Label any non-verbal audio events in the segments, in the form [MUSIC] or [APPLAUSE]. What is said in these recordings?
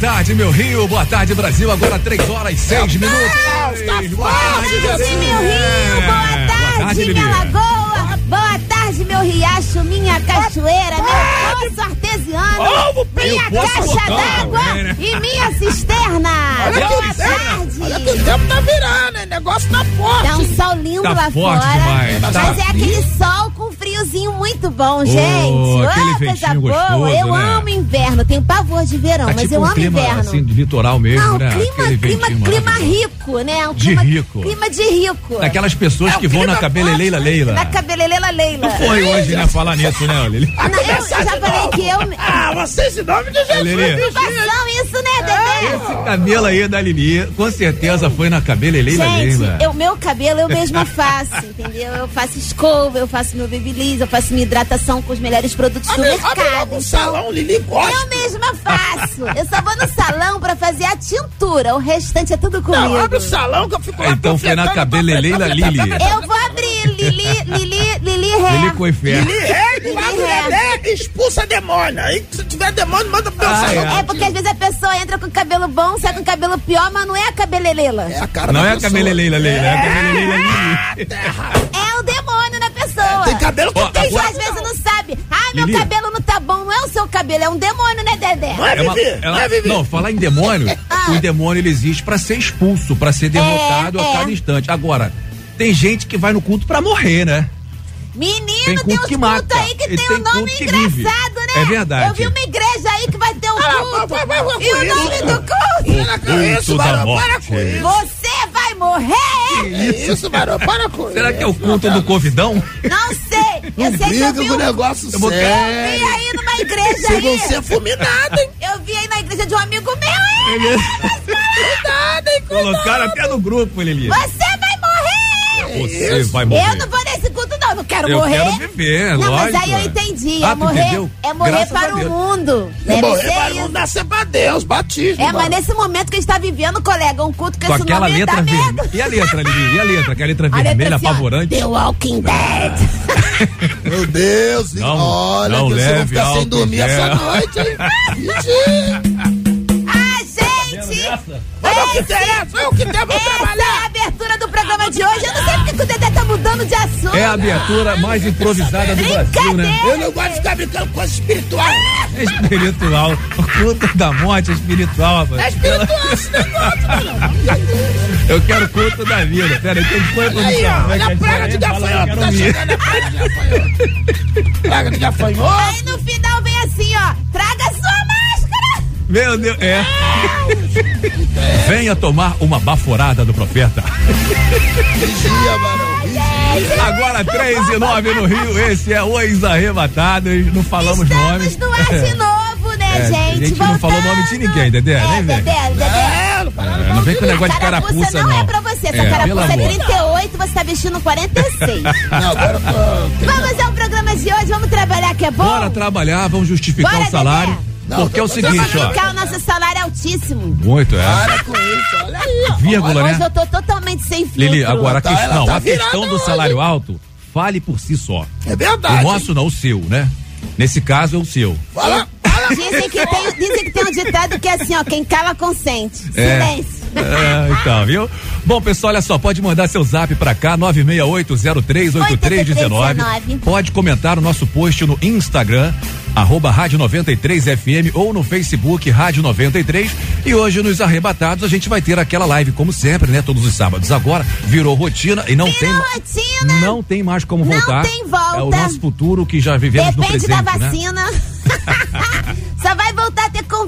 Tarde, meu Rio. Boa tarde, Brasil. Agora 3 horas e 6 minutos. Boa tarde, meu Rio. Boa tarde, minha lagoa. Boa tarde, meu riacho, minha cachoeira, meu poço artesiano, minha Meu poço caixa d'água né? e minha cisterna. Olha Boa que tarde. olha que o tempo tá virando, hein? Negócio tá forte. Tá um sol lindo Tá lá fora. demais, Mas tá é aquele sol com friozinho muito bom, gente. Ô, coisa boa. gostoso, eu né? amo inverno. Tenho pavor de verão, Tá mas tipo eu um amo clima inverno. assim de litoral mesmo, Não, né? clima, Aquele clima, clima rico, né? Um De clima, rico. Clima de rico. Daquelas pessoas É que o vão na cabeleleila Leila. Na cabelelela Leila. Foi hoje, né? Falar nisso, né, Lili? Não, eu, [LAUGHS] eu já falei que eu. Ah, vocês em nome de Jesus. Lili. Preocupação isso, né, Dedé? Esse cabelo aí da Lili, com certeza foi na cabeleleila Gente, Leila. o meu cabelo eu mesma faço, entendeu? Eu faço escova, eu faço meu babyliss, eu faço minha hidratação com os melhores produtos do Abre, abre logo mercado. um salão, Lili Eu gosta. mesma faço. Eu só vou no salão pra fazer a tintura. O restante é tudo comigo. Não, abre o salão que eu fico lá Então foi na panfletando, Lili. Eu vou abrir Lili, Lili, Lili Ré. Lili com inferno. Lili é, do lado Lili é. Dedé, expulsa demônio. Aí se tiver demônio, manda pro Ah, salão. É porque às vezes a pessoa entra com cabelo bom, sai com cabelo pior, mas não é a cabelelela. É a cara Não da é a pessoa. cabeleleila Leila, é a cabeleleila Lili. Terra. É o demônio na pessoa. Tem cabelo que Ó, tem agora- às vezes não sabe. Ah, meu Lili. cabelo não tá bom. Não é o seu cabelo, é um demônio, né, Dedé? Não é, É uma- ela- é, não, falar em demônio, [LAUGHS] Ah. o demônio ele existe pra ser expulso, pra ser derrotado É, a é. cada instante. Agora, tem gente que vai no culto pra morrer, né? Menino, Tem tem, culto uns que cultos aí que tem, tem um nome culto que vive. engraçado, né? É verdade. Eu vi uma igreja aí que vai ter um culto. e o nome do culto? Para com isso, Culto da Barão, para morte. com isso. Você vai morrer? Isso, Barão, para com isso. Será que é o culto do Covidão? Não sei. [LAUGHS] Eu sei que eu vi, o um, negócio Eu vou- eu sério. vi aí numa igreja Vocês vão aí. ser fulminados, hein? Eu vi aí na igreja de um amigo meu. hein? Cuidado, hein? Colocaram até no grupo, Lili. Você vai morrer! Você vai morrer. Eu não vou nesse culto, não. Não quero Eu morrer. quero viver, Não, lógico. mas aí eu entendi. Ah, É morrer, é morrer Graças para o mundo. É Deve morrer para isso. não nascer pra Deus, batismo. É, mas Barão. nesse momento que a gente tá vivendo, colega, um culto com, Com esse aquela nome letra dá medo. vermelha. E a letra, Lili? E a letra? Que é a letra [LAUGHS] A letra vermelha, assim, apavorante. The Walking Dead. [LAUGHS] Meu Deus, Não, olha, não que vocês vão leve ficar sem dormir essa noite, hein? [LAUGHS] Ah, gente! Vamos ao que interessa, é o que pra Essa é a trabalhar. abertura do programa de hoje. Eu não sei porque que o Dedé tá mudando de assunto. É a abertura mais improvisada do Brasil, né? Eu não gosto de ficar brincando com coisa espiritual. É [LAUGHS] espiritual. O culto da morte é espiritual, rapaz. É espiritual esse negócio. Eu quero o culto da vida. Pera aí, quem foi a Aí, produção? ó, Como é que olha a é? praga de eu gafanhoto. Tá chegando a praga de gafanhoto. [LAUGHS] Praga de gafanhoto. Aí no final vem assim, ó. Traga sua máscara! Meu Deus, é. [LAUGHS] Venha tomar uma baforada do profeta. Vigia, Barão. Vigia. Agora 3 e 9 no Rio, esse é Os Arrebatados, não falamos nomes. Estamos no ar de novo, né, É, gente? a gente não falou nome de ninguém, Dedé, É, nem vem. Dedé, Dedé. É, não É, vem com o negócio de carapuça, não, não. é pra você. Essa É, carapuça é amor. 38, você tá vestindo 46. [LAUGHS] Não, agora vamos ao programa de hoje, vamos trabalhar que é bom? Bora trabalhar, vamos justificar Bora, o salário. Dedé. Não, porque é o seguinte, ó. Justificar o nosso salário é altíssimo. Muito, é. Para com isso, olha aí. Vírgula, Hoje né? eu tô totalmente sem filtro. Lili, agora a Tá, questão, ela tá a questão do salário alto, fale por si só. É O verdade. nosso não, o seu, né? Nesse caso é o seu. Fala, fala. Dizem que, tem, dizem que tem um ditado que é assim, ó, quem cala consente. É. Silêncio. É, então, viu? Bom, pessoal, olha só, pode mandar seu zap pra cá, 968038319. Pode comentar o nosso post no Instagram, arroba Rádio 93 FM ou no Facebook Rádio 93. E hoje nos arrebatados a gente vai ter aquela live, como sempre, né? Todos os sábados. Agora virou rotina e não Virou tem. rotina. Não tem mais como Não voltar. tem volta. É o nosso futuro que já vivemos no Depende presente. da né? vacina. Só [LAUGHS]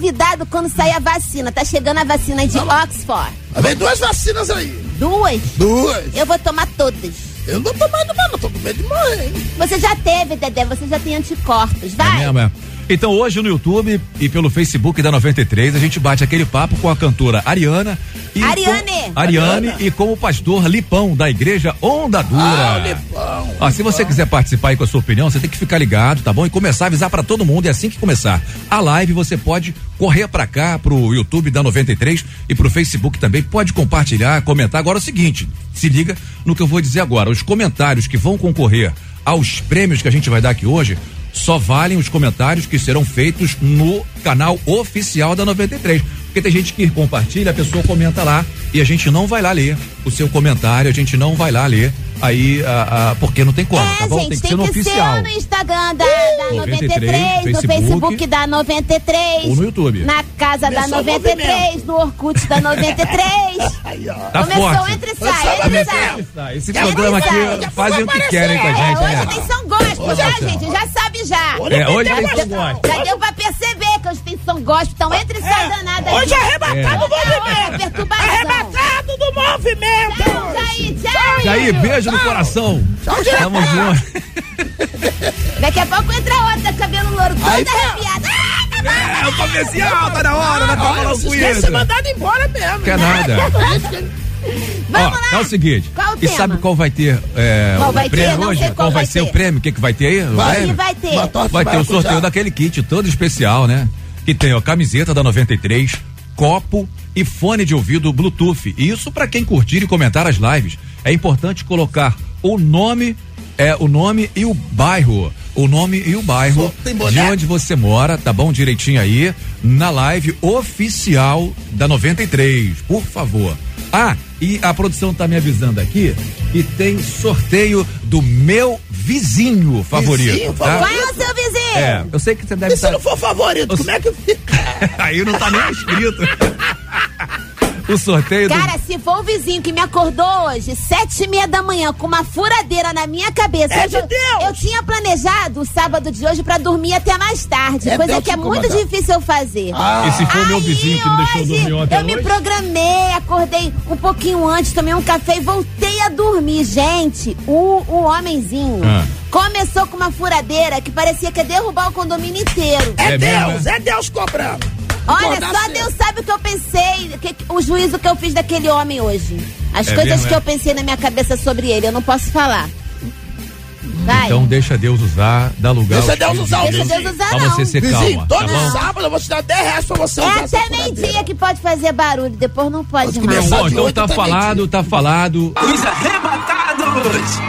convidado quando sair a vacina. Tá chegando a vacina de Oxford. Vem duas vacinas aí. Duas. Duas. Eu vou tomar todas. Eu não tô mais não tô com medo de morrer. Você já teve, Dedé, você já tem anticorpos, vai. É mesmo, é. Então hoje no YouTube e pelo Facebook da 93 a gente bate aquele papo com a cantora Ariana e Ariane. com, Ariane Ariana. e com o pastor Lipão da igreja Onda Dura. Ah, Lipão, Ó, se você quiser participar aí com a sua opinião, você tem que ficar ligado, tá bom? E começar a avisar pra todo mundo. E assim que começar a live, você pode correr pra cá, pro YouTube da 93 e pro Facebook também. Pode compartilhar, comentar. Agora é o seguinte, se liga no que eu vou dizer agora. Os comentários que vão concorrer aos prêmios que a gente vai dar aqui hoje só valem os comentários que serão feitos no canal oficial da 93. Porque tem gente que compartilha, a pessoa comenta lá e a gente não vai lá ler o seu comentário, a gente não vai lá ler aí, a, a- porque não tem como, É, tá bom? gente, tem que ser no oficial. no Instagram da, da 93, 93, no Facebook, Facebook da 93. ou no YouTube. Na casa da Começou o 93, movimento. no Orkut da 93. [LAUGHS] Aí, ó. Tá Começou, forte. entre e sai, entre e sai. Esse Já programa aqui já fazem o que querem com a É, gente, hoje né? tem São Gospel, já, tem. gente, já sabe já. Hoje É, hoje tem tem São Gospel. Já deu pra perceber que tem São Gospel, então entre sai danada aí. Hoje é arrebatado do Toda hora, movimento. perturbação. Arrebatado do movimento. Tchau, Jair, tchau. Jair, beijo no coração. Tchau, diretor. Tamo junto. Daqui a pouco entra outra, cabelo louro, toda Aí tá. arrepiada. Ah, tá. É, o comercial tá na hora, vai Olha, falar não se com esquece de isso. ser mandado embora mesmo. Quer nada. [LAUGHS] Vamos Ó, lá. é o seguinte. Qual o e tema? sabe qual vai ter é, Qual o vai ter? prêmio Não hoje? qual qual vai ser ter. o prêmio? O que, que vai ter aí? Vai. Vai ter. Vai ter o sorteio daquele kit todo especial, né? Que tem, ó, camiseta da 93, copo e fone de ouvido Bluetooth. E Isso pra quem curtir e comentar as lives. É importante colocar o nome, é o nome e o bairro. O nome e o bairro de onde você mora, tá bom? Direitinho aí, na live oficial da 93, por favor. Ah, e a produção tá me avisando aqui que tem sorteio do meu vizinho favorito. Vizinho tá? Qual é o seu vizinho? É, eu sei que você deve E se estar. não for favorito, como é que fica? [LAUGHS] Aí não tá nem escrito. [LAUGHS] o sorteio do. Cara, se for o vizinho que me acordou hoje, sete e meia da manhã, com uma furadeira na minha cabeça. É Hoje de eu, Deus! eu tinha planejado o sábado de hoje pra dormir até mais tarde. É coisa Deus que é muito incomodar. difícil eu fazer. Ah, E se for meu Aí, vizinho que me deixou hoje, dormir ontem Eu me noite? programei, acordei um pouquinho antes, tomei um café e voltei a dormir. Gente, o, o homenzinho Ah. começou com uma furadeira que parecia que ia derrubar o condomínio inteiro. é, É Deus, mesmo, é Deus cobrando. Olha, só. Deus sabe o que eu pensei, que- o juízo que eu fiz daquele homem hoje. As É coisas mesmo, que é? eu pensei na minha cabeça sobre ele, eu não posso falar. Vai. Então deixa Deus usar, dá lugar. Deixa Deus usar de o Deixa. Deus usar, Pra não. você ser Vizinho, calma, tá todo bom? sábado eu vou te dar 10 reais pra você É usar até meio-dia que pode fazer barulho, depois não pode Pode mais. Bom, então tá falado, tá falado. Os arrebatados.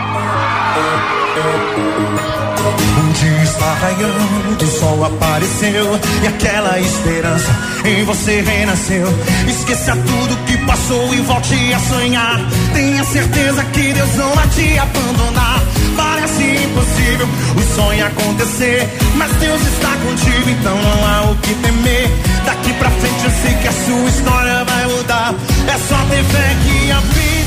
Raiando, o sol apareceu e aquela esperança em você renasceu. Esqueça tudo que passou e volte a sonhar. Tenha certeza que Deus não vai te abandonar. Parece impossível o sonho acontecer, mas Deus está contigo, então não há o que temer. Daqui pra frente eu sei que a sua história vai mudar. É só ter fé que a vida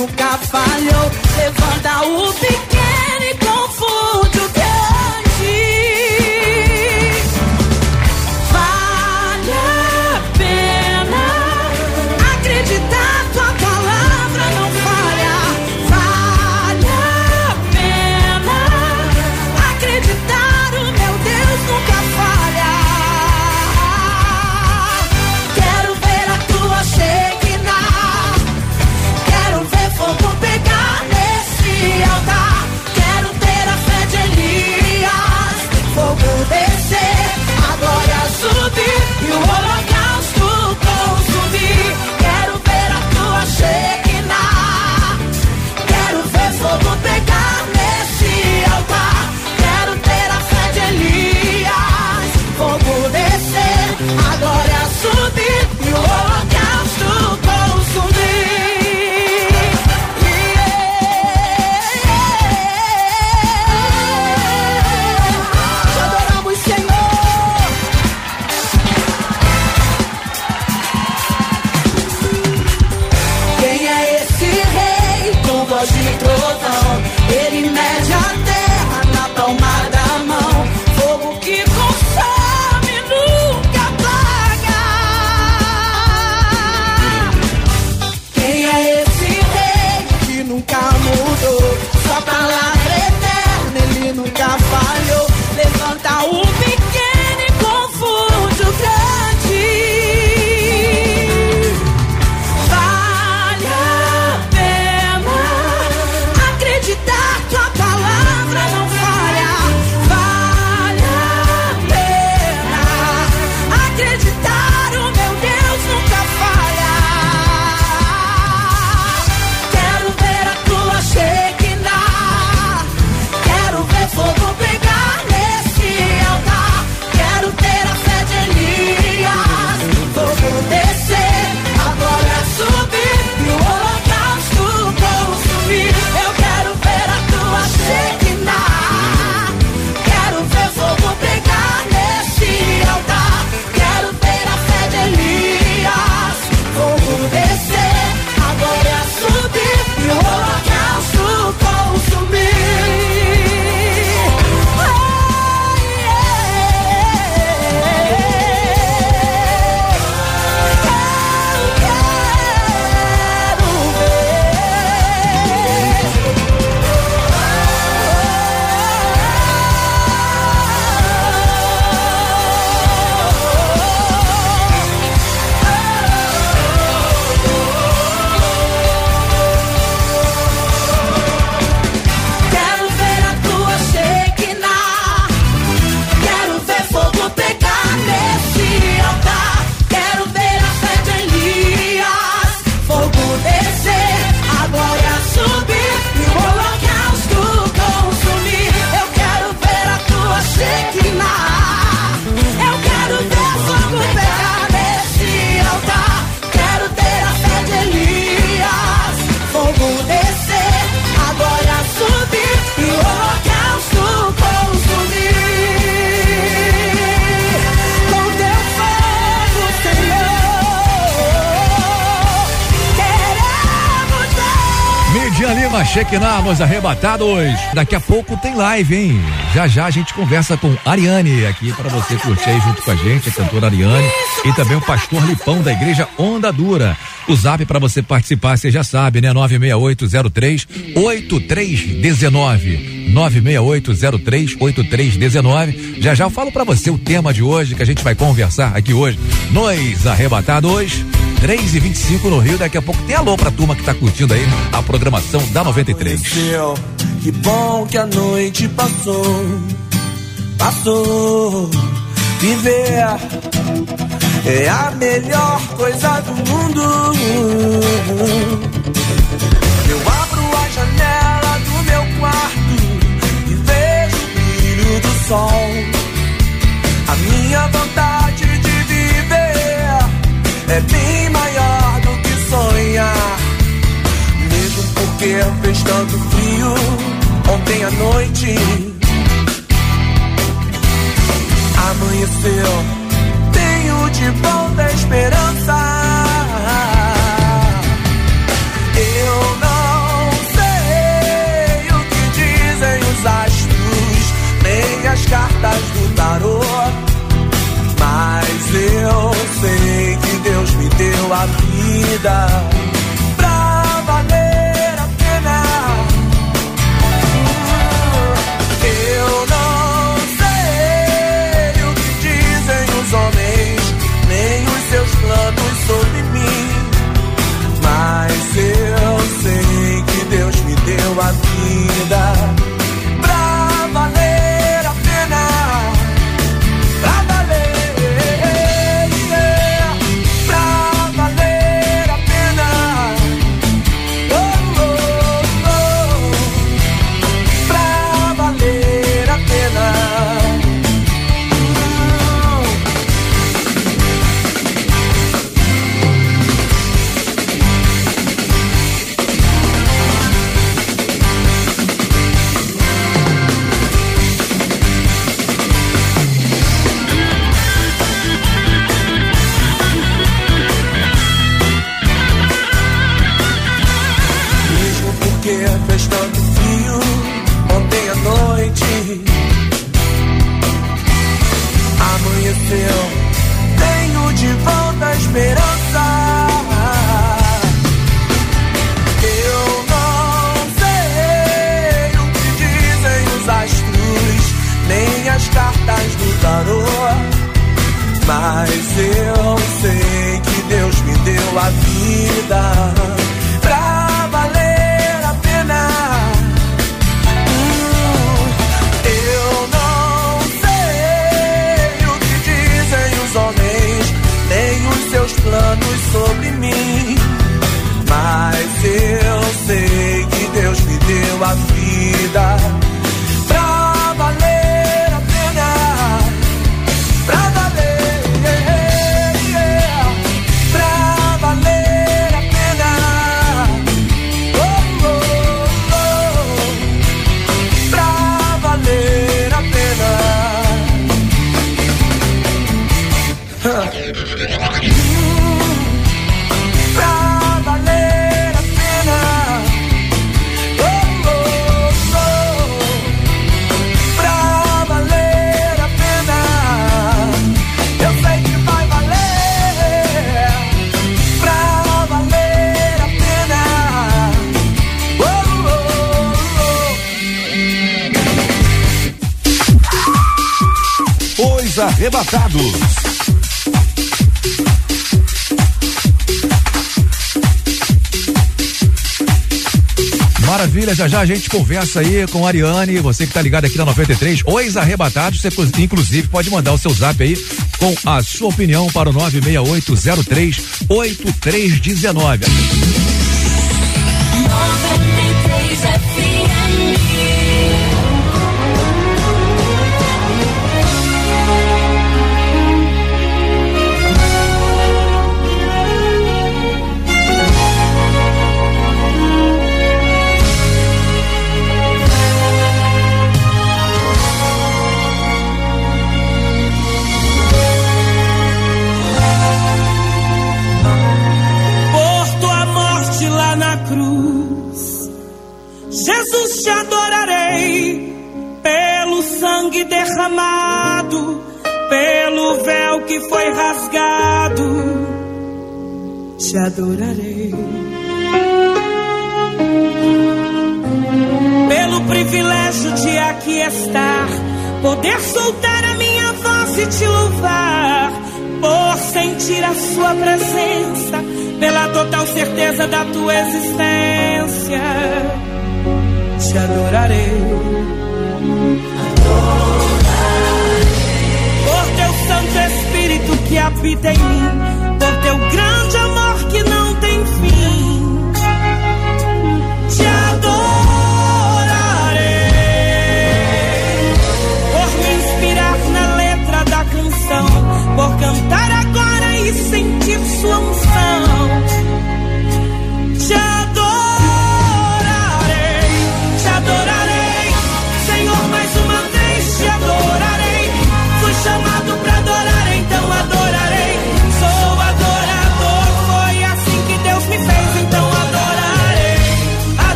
nunca falhou. Maquinamos Arrebatados. Daqui a pouco tem live, hein? Já já a gente conversa com Ariane aqui para você curtir aí junto com a gente, a cantora Ariane e também o pastor Lipão da igreja Onda Dura. O zap para você participar, você já sabe, né? 96803 8319. 96803 8319. Já já eu falo para você o tema de hoje que a gente vai conversar aqui hoje. Nós Arrebatados. 3 e 25 no Rio. Daqui a pouco tem alô pra turma que tá curtindo aí a programação da 93. Amanheceu, Que bom que a noite passou, passou. Viver é a melhor coisa do mundo. Eu abro a janela do meu quarto e vejo o brilho do sol. A minha vontade é bem maior do que sonhar. Mesmo porque fez tanto frio ontem à noite. Amanheceu, tenho de volta a esperança. Me deu a vida pra valer a pena. Eu não sei o que dizem os homens, nem os seus planos sobre mim. Mas eu sei que Deus me deu a vida já já a gente conversa aí com a Ariane, você que tá ligado aqui na 93, Os Arrebatados, você inclusive pode mandar o seu zap aí com a sua opinião para o 96803 adorarei. Pelo privilégio de aqui estar, poder soltar a minha voz e te louvar, por sentir a sua presença, pela total certeza da tua existência, te adorarei. Por teu Santo Espírito que habita em mim, por teu grande cantar a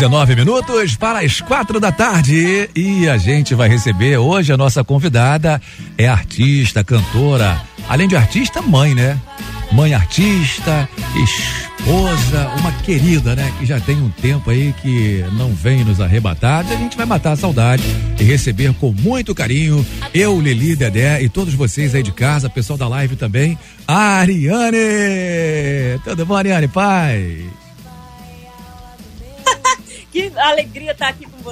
19 minutos para as quatro da tarde. E a gente vai receber hoje a nossa convidada. É artista, cantora. Além de artista, mãe, né? Mãe artista, esposa, uma querida, né? Que já tem um tempo aí que não vem nos arrebatar. E a gente vai matar a saudade e receber com muito carinho eu, Lili, Dedé e todos vocês aí de casa, pessoal da live também. Ariane! Tudo bom, Ariane? Pai?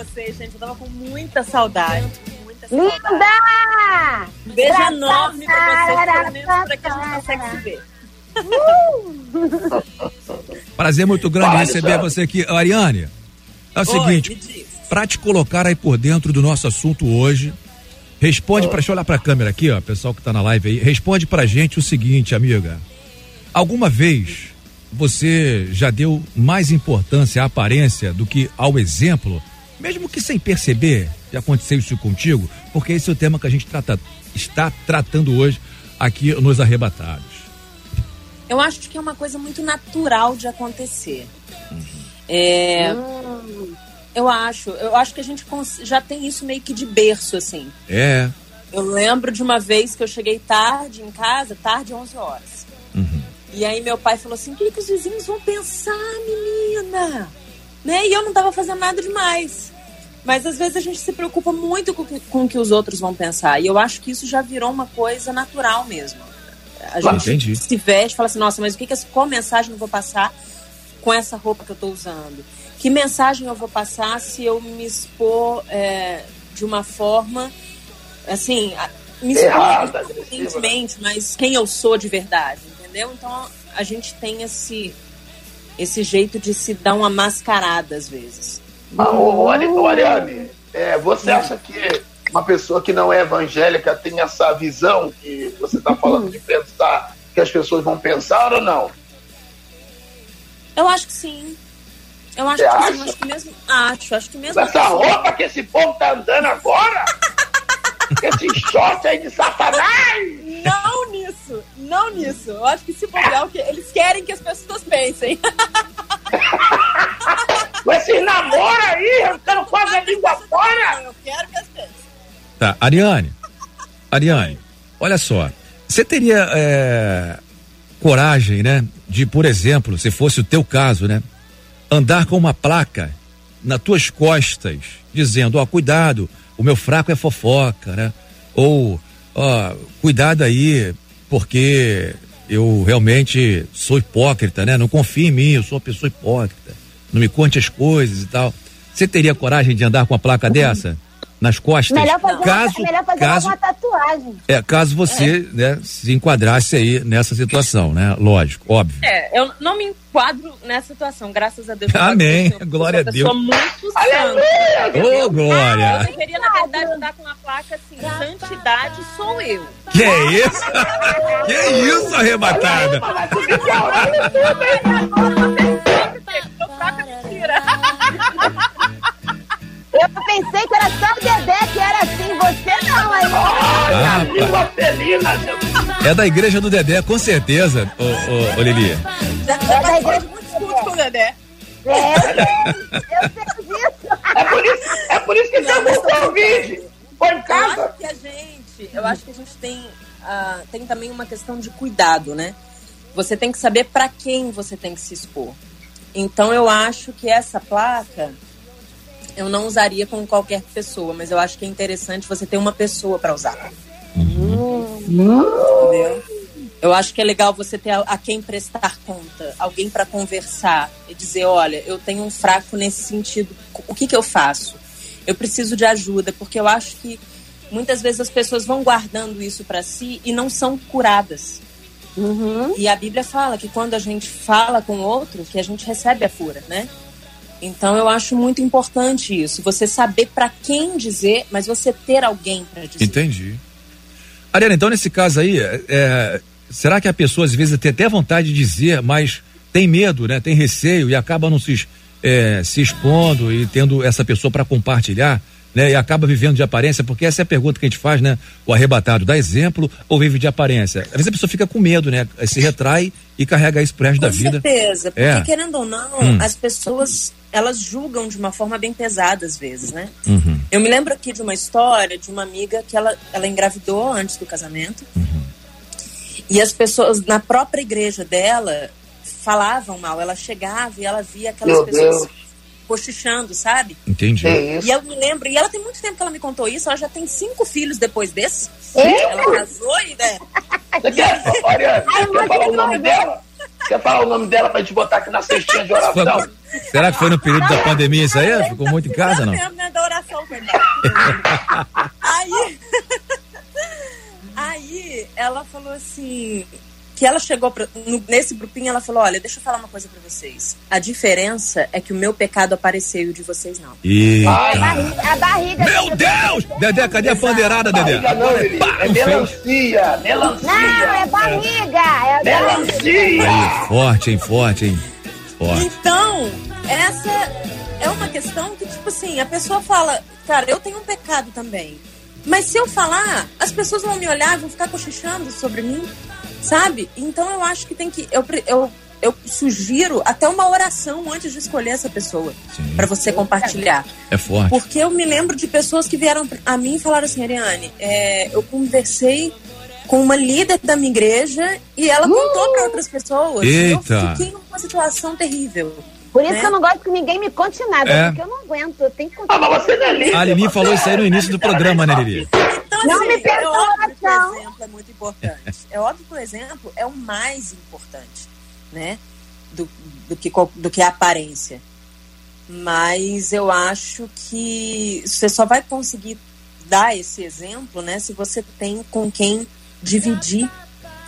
vocês, gente. Eu tava com muita saudade. Muita saudade. Linda! Um beijo enorme pra, vocês, pra pelo menos pra que a gente consegue se ver. Uh! Prazer muito grande receber já. você aqui, Ariane. É o Oi, seguinte, para te colocar aí por dentro do nosso assunto hoje, responde oh. para deixa eu olhar para a câmera aqui, ó, pessoal que tá na live aí, responde pra gente o seguinte, amiga. Alguma vez você já deu mais importância à aparência do que ao exemplo mesmo que sem perceber já aconteceu isso contigo? Porque esse é o tema que a gente trata, está tratando hoje aqui nos arrebatados. Eu acho que é uma coisa muito natural de acontecer. É, eu acho, eu acho que a gente já tem isso meio que de berço, assim. É. Eu lembro de uma vez que eu cheguei tarde em casa, tarde, 11 horas. E aí meu pai falou assim, o que, que os vizinhos vão pensar, menina? Né? E eu não tava fazendo nada demais. Mas às vezes a gente se preocupa muito com, o que- com o que os outros vão pensar. E eu acho que isso já virou uma coisa natural mesmo. A Claro, gente entendi. se veste e fala assim, nossa, mas o que, que qual mensagem eu vou passar com essa roupa que eu tô usando? Que mensagem eu vou passar se eu me expor é, de uma forma assim, me expor Errada, conscientemente, mas quem eu sou de verdade, entendeu? Então a gente tem esse esse jeito de se dar uma mascarada às vezes. Mas, ô, Ariane, é, você acha que uma pessoa que não é evangélica tem essa visão que você está falando de pensar que as pessoas vão pensar ou não? Eu acho que sim. Eu acho Você que sim, acho que mesmo. Acho, acho que mesmo. Essa roupa que esse povo tá andando agora? [LAUGHS] Com esse short aí de satanás? Não nisso, não nisso. Eu acho que se bobear, o que eles querem que as pessoas pensem. [LAUGHS] Com esses namoros aí, arrancando quase a língua fora? Eu quero que as pensem. Tá, Ariane. Ariane, olha só. Você teria é, coragem, né? De, por exemplo, se fosse o teu caso, né? Andar com uma placa nas tuas costas, dizendo, ó, cuidado, o meu fraco é fofoca, né? Ou, ó, cuidado aí, porque eu realmente sou hipócrita, né? Não confie em mim, eu sou uma pessoa hipócrita. Não me conte as coisas e tal. Você teria coragem de andar com uma placa dessa? Nas costas? Melhor fazer, caso, uma, melhor fazer caso, uma tatuagem. é, caso você né, se enquadrasse aí nessa situação, né? Lógico, óbvio. É, eu não me enquadro nessa situação, graças a Deus. eu Amém. sou Glória a Deus. muito Aleluia! santa. Ô, Glória! Eu deveria, na verdade, andar com uma placa assim, santidade sou eu. Que é isso? que é isso, arrebatada? E hein? Meu fraco é mentira. Eu pensei que era só o Dedé que era assim, você não, aí. Olha, Ah, língua felina. É da igreja do Dedé, com certeza, ô, ô, ô Lili. Já, já participou de muitos cultos com o Dedé. É, eu sei disso. É por isso, é por isso que você não Covid. Foi em Eu casa. acho que a gente, eu acho que a gente tem, ah, tem também uma questão de cuidado, né? Você tem que saber para quem você tem que se expor. Então eu acho que essa placa eu não usaria com qualquer pessoa, mas eu acho que é interessante você ter uma pessoa para usar. Entendeu? Eu acho que é legal você ter a, a quem prestar conta, alguém para conversar e dizer, olha, eu tenho um fraco nesse sentido. O que que eu faço? Eu preciso de ajuda, porque eu acho que muitas vezes as pessoas vão guardando isso para si e não são curadas. E a Bíblia fala que quando a gente fala com o outro, que a gente recebe a cura, né? Então eu acho muito importante isso, você saber para quem dizer, mas você ter alguém para dizer. Entendi. Ariana, então nesse caso aí, é, é, será que a pessoa às vezes tem até vontade de dizer, mas tem medo, né? Tem receio e acaba não se, é, se expondo e tendo essa pessoa para compartilhar, né? E acaba vivendo de aparência, porque essa é a pergunta que a gente faz, né? O arrebatado dá exemplo ou vive de aparência? Às vezes a pessoa fica com medo, né? Se retrai e carrega isso pro resto da Com vida. certeza, porque É. querendo ou não, Hum. as pessoas elas julgam de uma forma bem pesada às vezes, né? Uhum. Eu me lembro aqui de uma história de uma amiga que ela, ela engravidou antes do casamento. E as pessoas na própria igreja dela falavam mal. Ela chegava e ela via aquelas Meu pessoas Deus. Cochichando, sabe? Entendi. É isso. E eu me lembro, e ela tem muito tempo que ela me contou isso, ela já tem cinco filhos depois desse. Cinco? Ela casou e, né? Você quer, ô, Ariane, quer falar o nome dela? Quer falar o nome dela pra gente botar aqui na cestinha de oração? Será que foi no período da pandemia isso aí? Ficou muito em casa, não? Mesmo, né, da oração, aí, aí ela falou assim, que ela chegou pra, no- nesse grupinho, ela falou: Olha, deixa eu falar uma coisa pra vocês. A diferença é que o meu pecado apareceu e o de vocês não. Eita. A barriga. Meu Deus! Dedé, cadê a pandeirada, Dedé? Barriga não. Pá, É não fez. melancia, Não, melancia. é barriga. É Melancia. Aí, forte, hein? Forte, hein? Forte. Então, essa é uma questão que, tipo assim, a pessoa fala, cara, eu tenho um pecado também. Mas se eu falar, as pessoas vão me olhar, vão ficar cochichando sobre mim, sabe? Então eu acho que tem que. Eu, eu, eu sugiro até uma oração antes de escolher essa pessoa pra você compartilhar. É forte. Porque eu me lembro de pessoas que vieram a mim e falaram assim, Ariane, é, eu conversei com uma líder da minha igreja e ela contou pra outras pessoas. E Eita. Eu fiquei numa situação terrível. Por isso né? que eu não gosto que ninguém me conte nada, É. porque eu não aguento. Eu tenho que Ah, mas você não é líder. A Lili falou isso aí no início do programa, né, Lili? Então, Não assim, me peça é óbvio que oração. o exemplo é muito importante. É óbvio que o exemplo é o mais importante, né? Do, do, que, do que a aparência. Mas eu acho que você só vai conseguir dar esse exemplo, né? Se você tem com quem dividir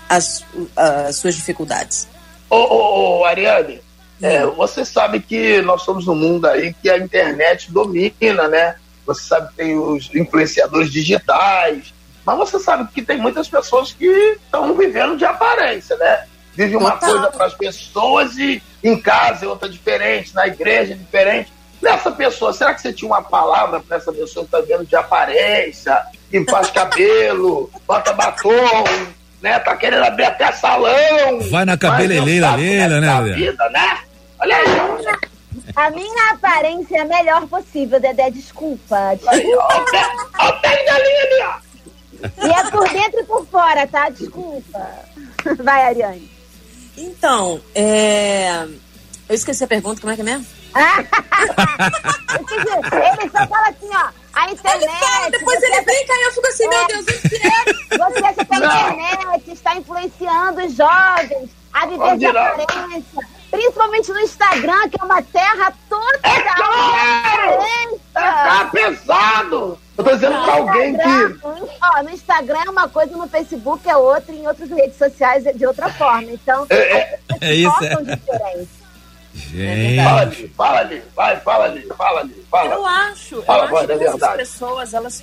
as, as suas dificuldades. Ô, ô, ô, Ariane, é, você sabe que nós estamos num mundo aí que a internet domina, né? Você sabe que tem os influenciadores digitais, mas você sabe que tem muitas pessoas que estão vivendo de aparência, né? Vive uma Total. coisa para as pessoas e em casa é outra diferente, na igreja é diferente. Nessa pessoa, será que você tinha uma palavra para essa pessoa que está vendo de aparência, que faz cabelo, bota batom, né? Tá querendo abrir até salão. Vai na cabeleireira é né, tá vida, né? Olha aí. A minha aparência é a melhor possível, Dedé. Desculpa. Aí, ó, o pé- ó, o pé de galinha ali, ó. E é por dentro e por fora, tá? Desculpa. Vai, Ariane. Então, é... eu esqueci a pergunta, como é que é mesmo? [LAUGHS] Ele só fala assim, ó. A internet. Depois você ele brinca e eu fico assim, meu Deus, o que é? Você acha que a internet está influenciando os jovens a viver de aparência? Principalmente no Instagram, que é uma terra toda É claro! Tá pesado! Eu tô dizendo pra alguém que. Ó, no Instagram é uma coisa, no Facebook é outra, e em outras redes sociais é de outra forma. Então, É, é, É isso, focam é. diferente. fala Gente. ali, fala ali, vai, fala ali, fala ali, Eu fala. acho, eu Fala, acho Wanda, é que essas verdade. pessoas, elas,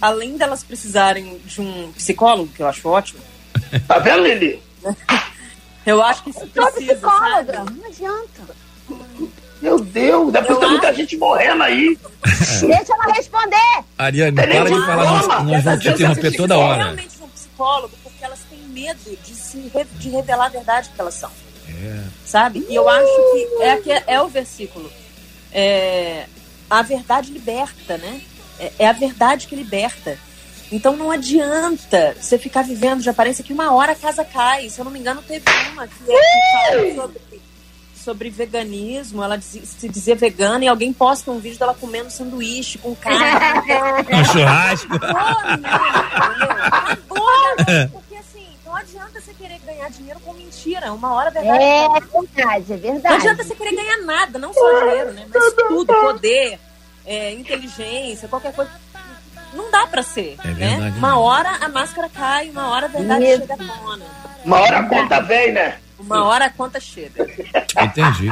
além delas precisarem de um psicólogo, que eu acho ótimo, [LAUGHS] Tá vendo, Lili? eu acho que Sou precisa, psicóloga, sabe? não adianta. Meu Deus, depois tem muita gente morrendo aí. [LAUGHS] Deixa ela responder. Ariane, para de falar, nós, vamos te interromper toda hora. realmente um psicólogo porque elas têm medo de se re- de revelar a verdade que elas são. Sabe? E eu acho que é, que é o versículo. É, a verdade liberta, né? É, é a verdade que liberta. Então não adianta você ficar vivendo de aparência que uma hora a casa cai. Se eu não me engano, teve uma que, é, que fala sobre, sobre veganismo, ela diz- se dizer vegana e alguém posta um vídeo dela comendo sanduíche com carne. No [LAUGHS] churrasco. Acabou, né? Acabou. Porque assim, não adianta você querer ganhar dinheiro com mentira. Uma hora a verdade. É tá- verdade, é Não verdade. adianta você querer ganhar nada, não só dinheiro, né? Mas tudo, poder, é, inteligência, qualquer coisa. Não dá pra ser, É né? verdade Uma hora a máscara cai, uma hora a verdade Isso. chega à tona. Uma hora a conta vem, né? Uma hora a conta chega. Entendi.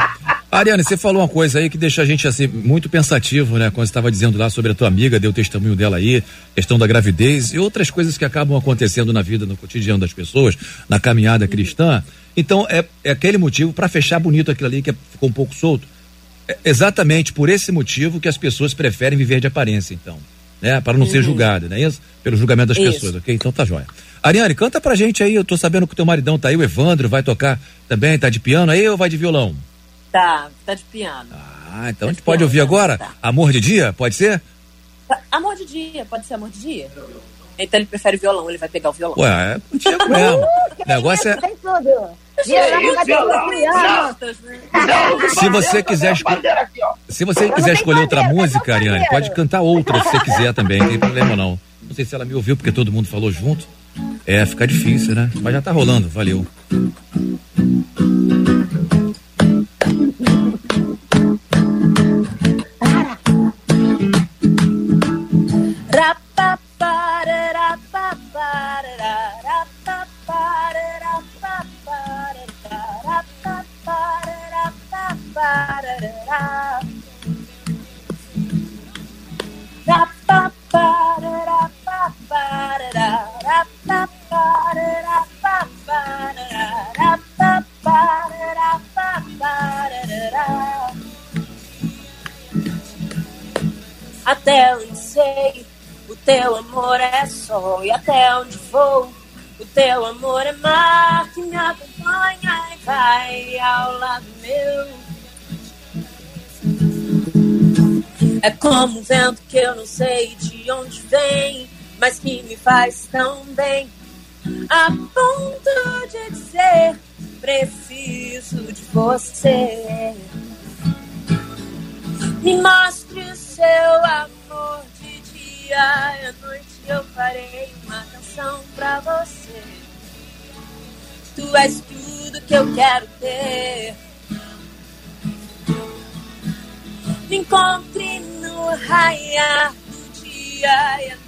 Ariane, você falou uma coisa aí que deixa a gente assim muito pensativo, né? Quando você estava dizendo lá sobre a tua amiga, deu o testemunho dela aí, questão da gravidez e outras coisas que acabam acontecendo na vida, no cotidiano das pessoas, na caminhada cristã. Então, é, é aquele motivo, para fechar bonito aquilo ali que ficou um pouco solto, é exatamente por esse motivo que as pessoas preferem viver de aparência, então. Né? Para não ser julgada, não é isso? Pelo julgamento das Isso. pessoas, ok? Então tá jóia. Ariane, canta pra gente aí, eu tô sabendo que o teu maridão tá aí, o Evandro, vai tocar também, tá de piano aí ou vai de violão? Tá, tá de piano. Ah, então a gente pode ouvir agora? Tá. Amor de dia, pode ser? Amor de dia, pode ser amor de dia? Então ele prefere violão, ele vai pegar o violão. Ué, é contigo mesmo. [LAUGHS] O negócio é. Tem tudo. Piano. Se você quiser. Se você quiser escolher outra música, Ariane, pode cantar outra se você quiser também, não tem problema não. Não sei se ela me ouviu porque todo mundo falou junto. É, fica difícil, né? Mas já tá rolando, valeu. da até onde sei, o teu amor é sol. E até onde vou, o teu amor é mar que me acompanha e vai ao lado meu. É como um vento que eu não sei de onde vem mas que me faz tão bem. A ponto de dizer, preciso de você. Me mostre o seu amor de dia e à noite eu farei uma canção pra você. Tu és tudo que eu quero ter. Me encontre no raiar do dia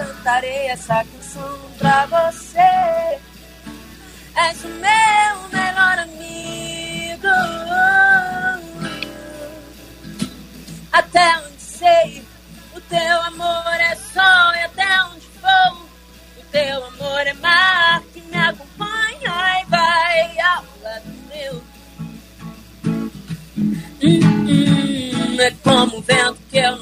cantarei essa canção pra você. És o meu melhor amigo. Até onde sei, o teu amor é sol e até onde vou, o teu amor é mar que me acompanha e vai ao lado meu. Hum, hum, é como um vento que eu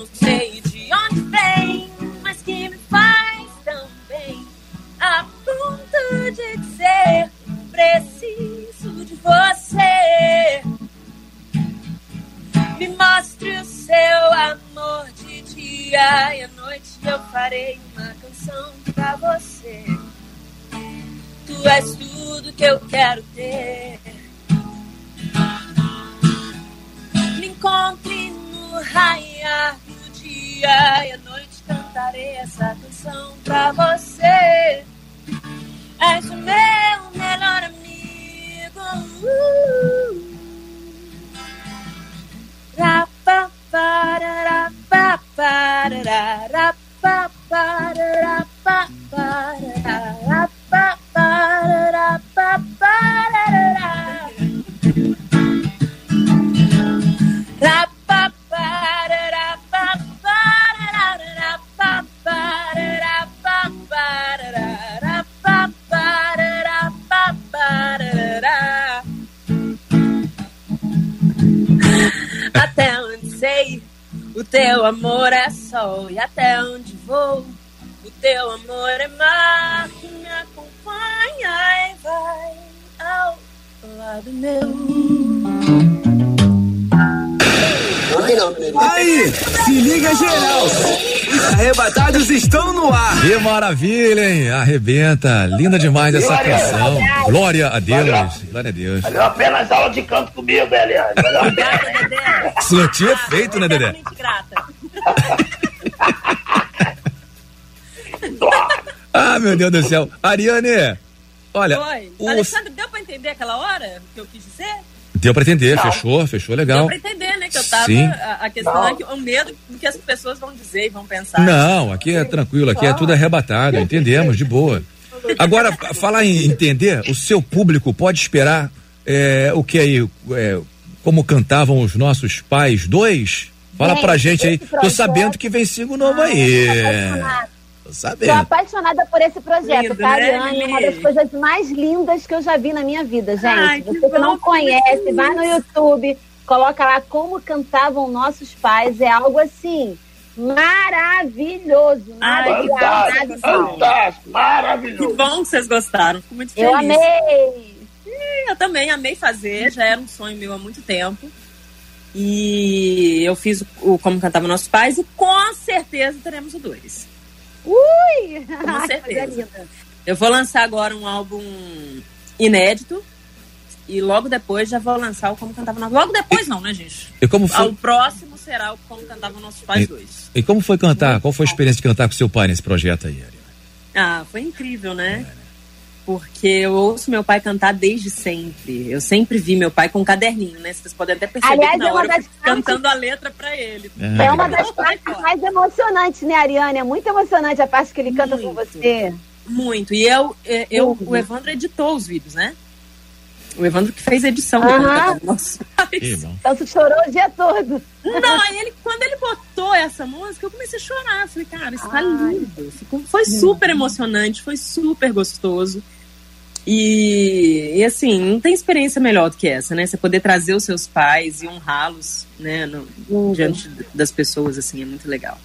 Arrebenta. Linda demais essa Glória. canção. Glória a Deus. Valeu. Glória a Deus. Valeu a pena as aulas de canto comigo, Eliane. Valeu a pena. Isso não tinha feito, né, Dedé? [LAUGHS] Ah, meu Deus do céu. Ariane, olha, Oi. o- Alexandre, deu pra entender aquela hora que eu quis dizer? deu pra entender, fechou, fechou legal. Deu pra entender, né? Que eu tava. Sim. A, a questão Não. é que o medo do que as pessoas vão dizer e vão pensar. Não, aqui é tranquilo, aqui é tudo arrebatado, entendemos, de boa. Agora, fa- falar em entender, o seu público pode esperar é, o que aí, é, como cantavam os nossos pais dois? Fala Gente, pra gente aí. esse Tô projeto- sabendo que vem single novo aí. apaixonada. Tô Tô sabendo. apaixonada por esse projeto, Lindo, tá, né, Ariane? É uma das coisas mais lindas que eu já vi na minha vida, gente. Ai, que Você que não bom, conhece, vai no. YouTube, coloca lá como cantavam nossos pais. É algo assim maravilhoso. Ai, Fantástico, fantástico, Que maravilhoso. bom que vocês gostaram. Fico muito feliz. Eu amei. Eu também amei fazer, já era um sonho meu há muito tempo. E eu fiz o, Como Cantava Nossos Pais e com certeza teremos o dois. Ui! Com [LAUGHS] certeza. Eu vou lançar agora um álbum inédito e logo depois já vou lançar o Como Cantava Nossos Logo depois não, né, gente? E como foi, O próximo será o Como Cantava Nossos Pais 2. e como foi cantar? Qual foi a experiência de cantar com seu pai nesse projeto aí, Ariane? Ah, foi incrível, né? Porque eu ouço meu pai cantar desde sempre. Eu sempre vi meu pai com um caderninho, né? Vocês podem até perceber Aliás, que na é uma hora eu das fico cantando a letra pra ele. É uma das partes mais emocionantes, né, Ariane? É muito emocionante a parte que ele canta com Muito. você. Muito. E eu, eu, eu- Uhum. o Evandro editou os vídeos, né? O Evandro que fez a edição. Que bom. Então tu chorou o dia todo. Não, aí ele, quando ele botou essa música, eu comecei a chorar. Eu Falei, cara, isso tá Ai. lindo. Ficou- foi super emocionante, foi super gostoso. E, e, assim, não tem experiência melhor do que essa, né? Você poder trazer os seus pais e honrá-los, né, no- Uhum. diante das pessoas, assim, é muito legal.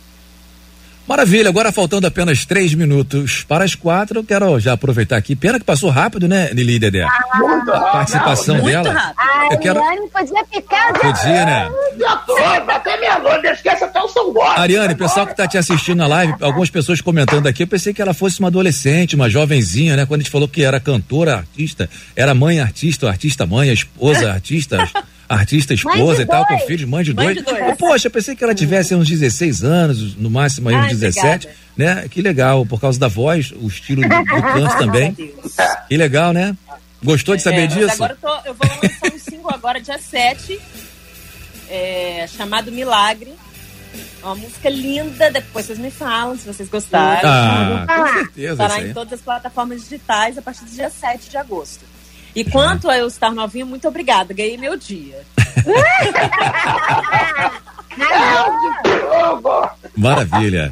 Maravilha, agora faltando apenas três minutos para as quatro, eu quero já aproveitar aqui. Pena que passou rápido, né, Lili Dedé? Muito A rápido. participação Muito dela. rápido. A Eu quero- Ariane podia ficar o dia Podia, né? Já tô, até meia-noite, esquece até o São Borja. Ariane, pessoal que tá te assistindo na live, algumas pessoas comentando aqui, eu pensei que ela fosse uma adolescente, uma jovenzinha, né? Quando a gente falou que era cantora, artista, era mãe artista, artista mãe, esposa artista, artista esposa e tal, com filhos, mãe de Mãe dois. de dois. Poxa, pensei que ela tivesse uns 16 anos, no máximo aí uns Ai, 17, né? Que legal, por causa da voz, o estilo do, do [LAUGHS] canto também. Que legal, né? Gostou de saber É, disso? Agora eu, tô- eu vou lançar um single agora, dia 7, é, chamado Milagre. É Uma música linda, depois vocês me falam se vocês gostaram. Ah, com certeza. Estará em todas as plataformas digitais a partir do dia 7 de agosto. E quanto a eu estar novinha, muito obrigada. Ganhei meu dia. [LAUGHS] Maravilha.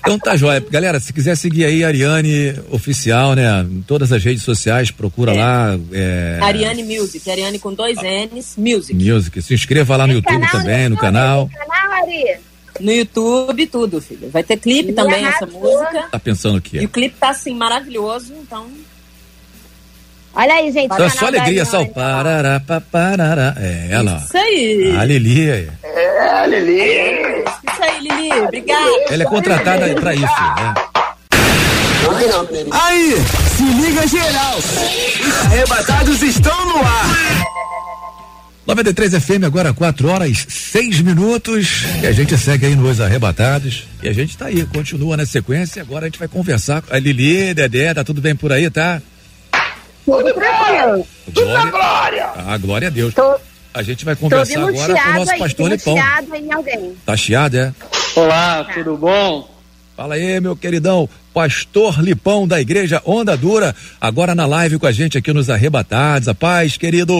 Então tá jóia. Galera, se quiser seguir aí, Ariane Oficial, né? Em todas as redes sociais, procura lá. É, Ariane Music. Ariane com dois N's, Music. Music. Se inscreva lá no YouTube Canal também, no YouTube, canal. tem Canal, Ari. No YouTube, tudo, filho. Vai ter clipe E também, essa música. Tá pensando o E quê? o clipe tá assim, maravilhoso, então. Olha aí, gente. Então o só alegria, só o parará, paparará. É ela, Isso aí. A Lili aí. É, Lili. Isso aí, Lili. Obrigada. Ela é contratada aí pra isso, né? Aí, se liga geral. Os arrebatados estão no ar. 93 FM, agora 4 horas 6 minutos. E a gente segue aí nos arrebatados. E a gente tá aí, continua na sequência. Agora a gente vai conversar com a Lili, Dedé, tá tudo bem por aí, tá? Tudo bem. Tudo na Glória. glória. Ah, glória a Deus. Tô, A gente vai conversar agora com o nosso pastor Lipão. chiado em alguém. Tá chiado, é? Olá, tudo bom? Fala aí, meu queridão, pastor Lipão da igreja Onda Dura, agora na live com a gente aqui nos Arrebatados. A paz, querido.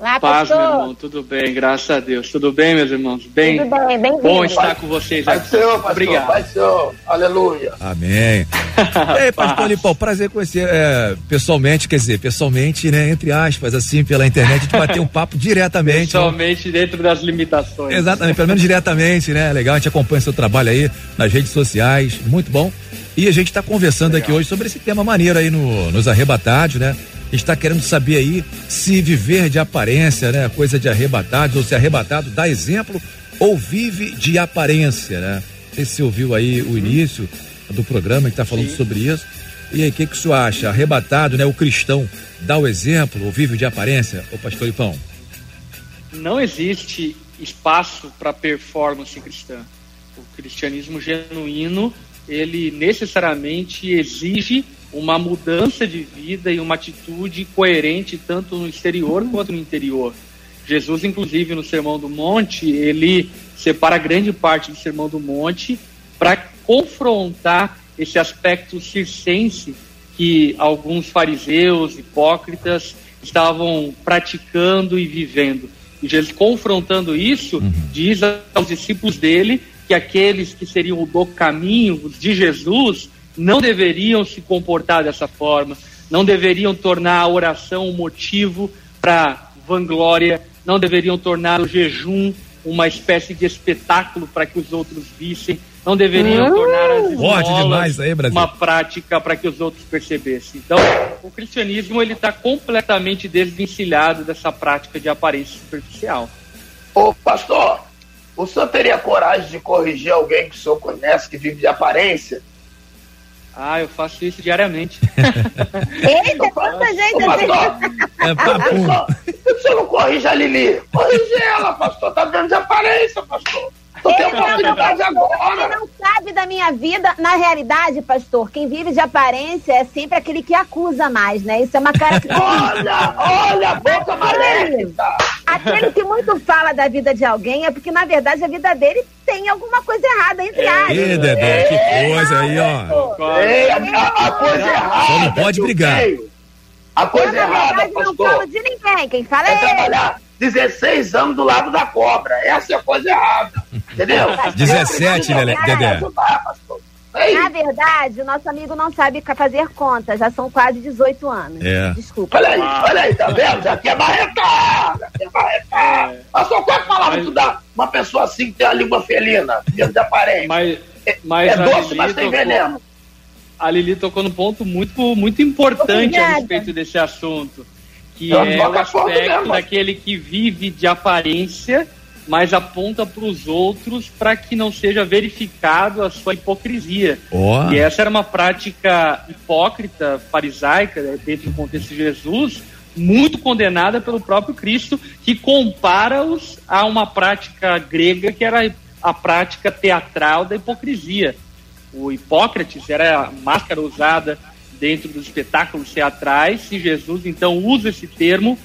Lá, Paz, meu pastor. irmão, tudo bem, graças a Deus. Tudo bem, meus irmãos? Bem, Tudo bem, bem-vindo. bom estar com vocês Pai do aqui. Senhor, pastor. Obrigado. Pai do Senhor. Aleluia. Amém. [LAUGHS] E aí, pastor. Lipão, prazer conhecer é, pessoalmente, quer dizer, pessoalmente, né, entre aspas, assim, pela internet, de bater um papo [LAUGHS] diretamente. Somente dentro das limitações. Exatamente, pelo menos diretamente, né? Legal, a gente acompanha seu trabalho aí nas redes sociais, muito bom. E a gente está conversando aqui hoje sobre esse tema maneiro aí no, nos arrebatados, né? Está querendo saber aí se viver de aparência, né? Coisa de arrebatados, ou se arrebatado dá exemplo ou vive de aparência, né? Não sei se você ouviu aí o início do programa que está falando sobre isso. E aí, o que, que o senhor acha? Arrebatado, né? O cristão dá o exemplo ou vive de aparência, ô pastor Ipão? Não existe espaço para performance cristã. O cristianismo genuíno, ele necessariamente exige uma mudança de vida e uma atitude coerente tanto no exterior quanto no interior. Jesus, inclusive, no Sermão do Monte, ele separa grande parte do Sermão do Monte para confrontar esse aspecto circense que alguns fariseus, hipócritas, estavam praticando e vivendo. E Jesus, confrontando isso, diz aos discípulos dele que aqueles que seriam do caminho de Jesus não deveriam se comportar dessa forma, não deveriam tornar a oração um motivo para vanglória, não deveriam tornar o jejum uma espécie de espetáculo para que os outros vissem, não deveriam tornar as esmolas demais aí, Brasil. uma prática para que os outros percebessem. Então, o cristianismo ele está completamente desvencilhado dessa prática de aparência superficial. Ô, pastor, o senhor teria coragem de corrigir alguém que o senhor conhece, que vive de aparência? Ah, eu faço isso diariamente. [LAUGHS] Eita, quanta gente pastor, É pastor, por que o senhor não corrige a Lili? Corrige ela, pastor. Tá vendo de aparência, pastor. Tu tem oportunidade Quem agora. não sabe da minha vida, na realidade, pastor, quem vive de aparência é sempre aquele que acusa mais, né? Isso é uma característica. [LAUGHS] Olha, olha, boca maléfica. Aquele que muito fala da vida de alguém é porque, na verdade, a vida dele tem alguma coisa errada, entre aspas. Ih, Dedé, que coisa aí, ó. Ei, a, coisa errada. Só não pode eu brigar. A Eu, coisa na errada, verdade, não falo de ninguém. Quem fala é é ele. Trabalhar 16 anos do lado da cobra. Essa é a coisa errada. Entendeu? 17, Eu Lele- preciso Dedé. Ei, Na verdade, o nosso amigo não sabe fazer conta. Já são quase 18 anos. É. Desculpa. Olha aí, olha aí, tá vendo? Já quer marretar, já quer marretar. É. Pastor, qual é a palavra Mas- que tu dá uma pessoa assim que tem a língua felina, dentro de aparência? Mas Mas é a doce, mas tem veneno. A Lili tocou num ponto muito, muito importante a Obrigada. respeito desse assunto, que é o aspecto daquele que vive de aparência, mas aponta para os outros para que não seja verificado a sua hipocrisia. Ó. E essa era uma prática hipócrita, farisaica, né, dentro do contexto de Jesus, muito condenada pelo próprio Cristo, que compara-os a uma prática grega que era a prática teatral da hipocrisia. O Hipócrates era a máscara usada dentro dos espetáculos teatrais, e Jesus então usa esse termo,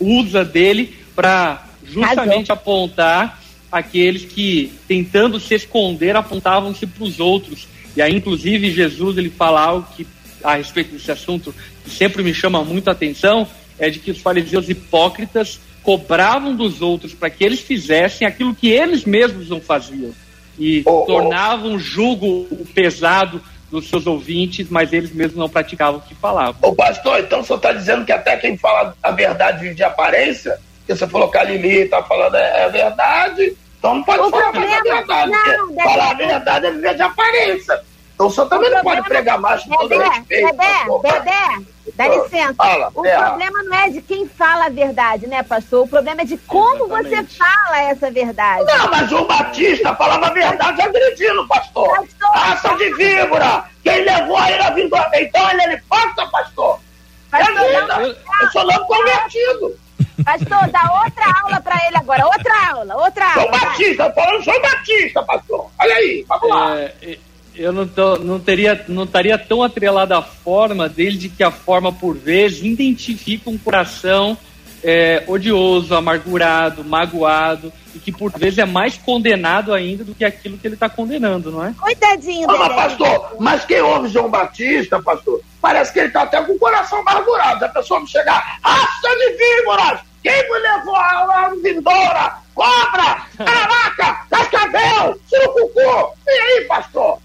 usa dele para justamente apontar aqueles que, tentando se esconder, apontavam-se para os outros. E aí, inclusive, Jesus ele fala algo que, a respeito desse assunto que sempre me chama muito a atenção, é de que os fariseus hipócritas cobravam dos outros para que eles fizessem aquilo que eles mesmos não faziam. E tornavam um jugo pesado dos seus ouvintes, mas eles mesmos não praticavam o que falavam. Ô pastor, então o senhor está dizendo que até quem fala a verdade vive de aparência? Que você falou que a Lili está falando é, é verdade, então não pode O falar mais a problema- verdade. não, porque falar a verdade é viver de aparência. Então o senhor também não pode pregar mais com todo respeito. Dedé, pastor. Dedé, dá Ah, licença. fala, o é. problema não é de quem fala a verdade, né, pastor? O problema é de como você fala essa verdade. Não, mas João Batista falava a verdade agredindo, pastor. Raça de víbora! Quem levou a ele a vingança? Então ele é hipócrita, pastor. É vida. Eu sou não convertido. Pastor, dá outra aula pra ele agora. Outra aula, outra aula. vai. Batista, falando João Batista, pastor. Olha aí, vamos lá. É, eu não, tô- não teria, não estaria tão atrelada à forma, desde que a forma, por vezes, identifica um coração é, odioso, amargurado, magoado, e que, por vezes, é mais condenado ainda do que aquilo que ele está condenando, não é? Coitadinho, Ah, mas, pastor, mas quem ouve João Batista, pastor, parece que ele tá até com o coração amargurado. A pessoa me chegar, raça de víboras! Quem me levou a, a vindoura? Cobra! Caraca! Cascavel! Surucucu! E aí, pastor?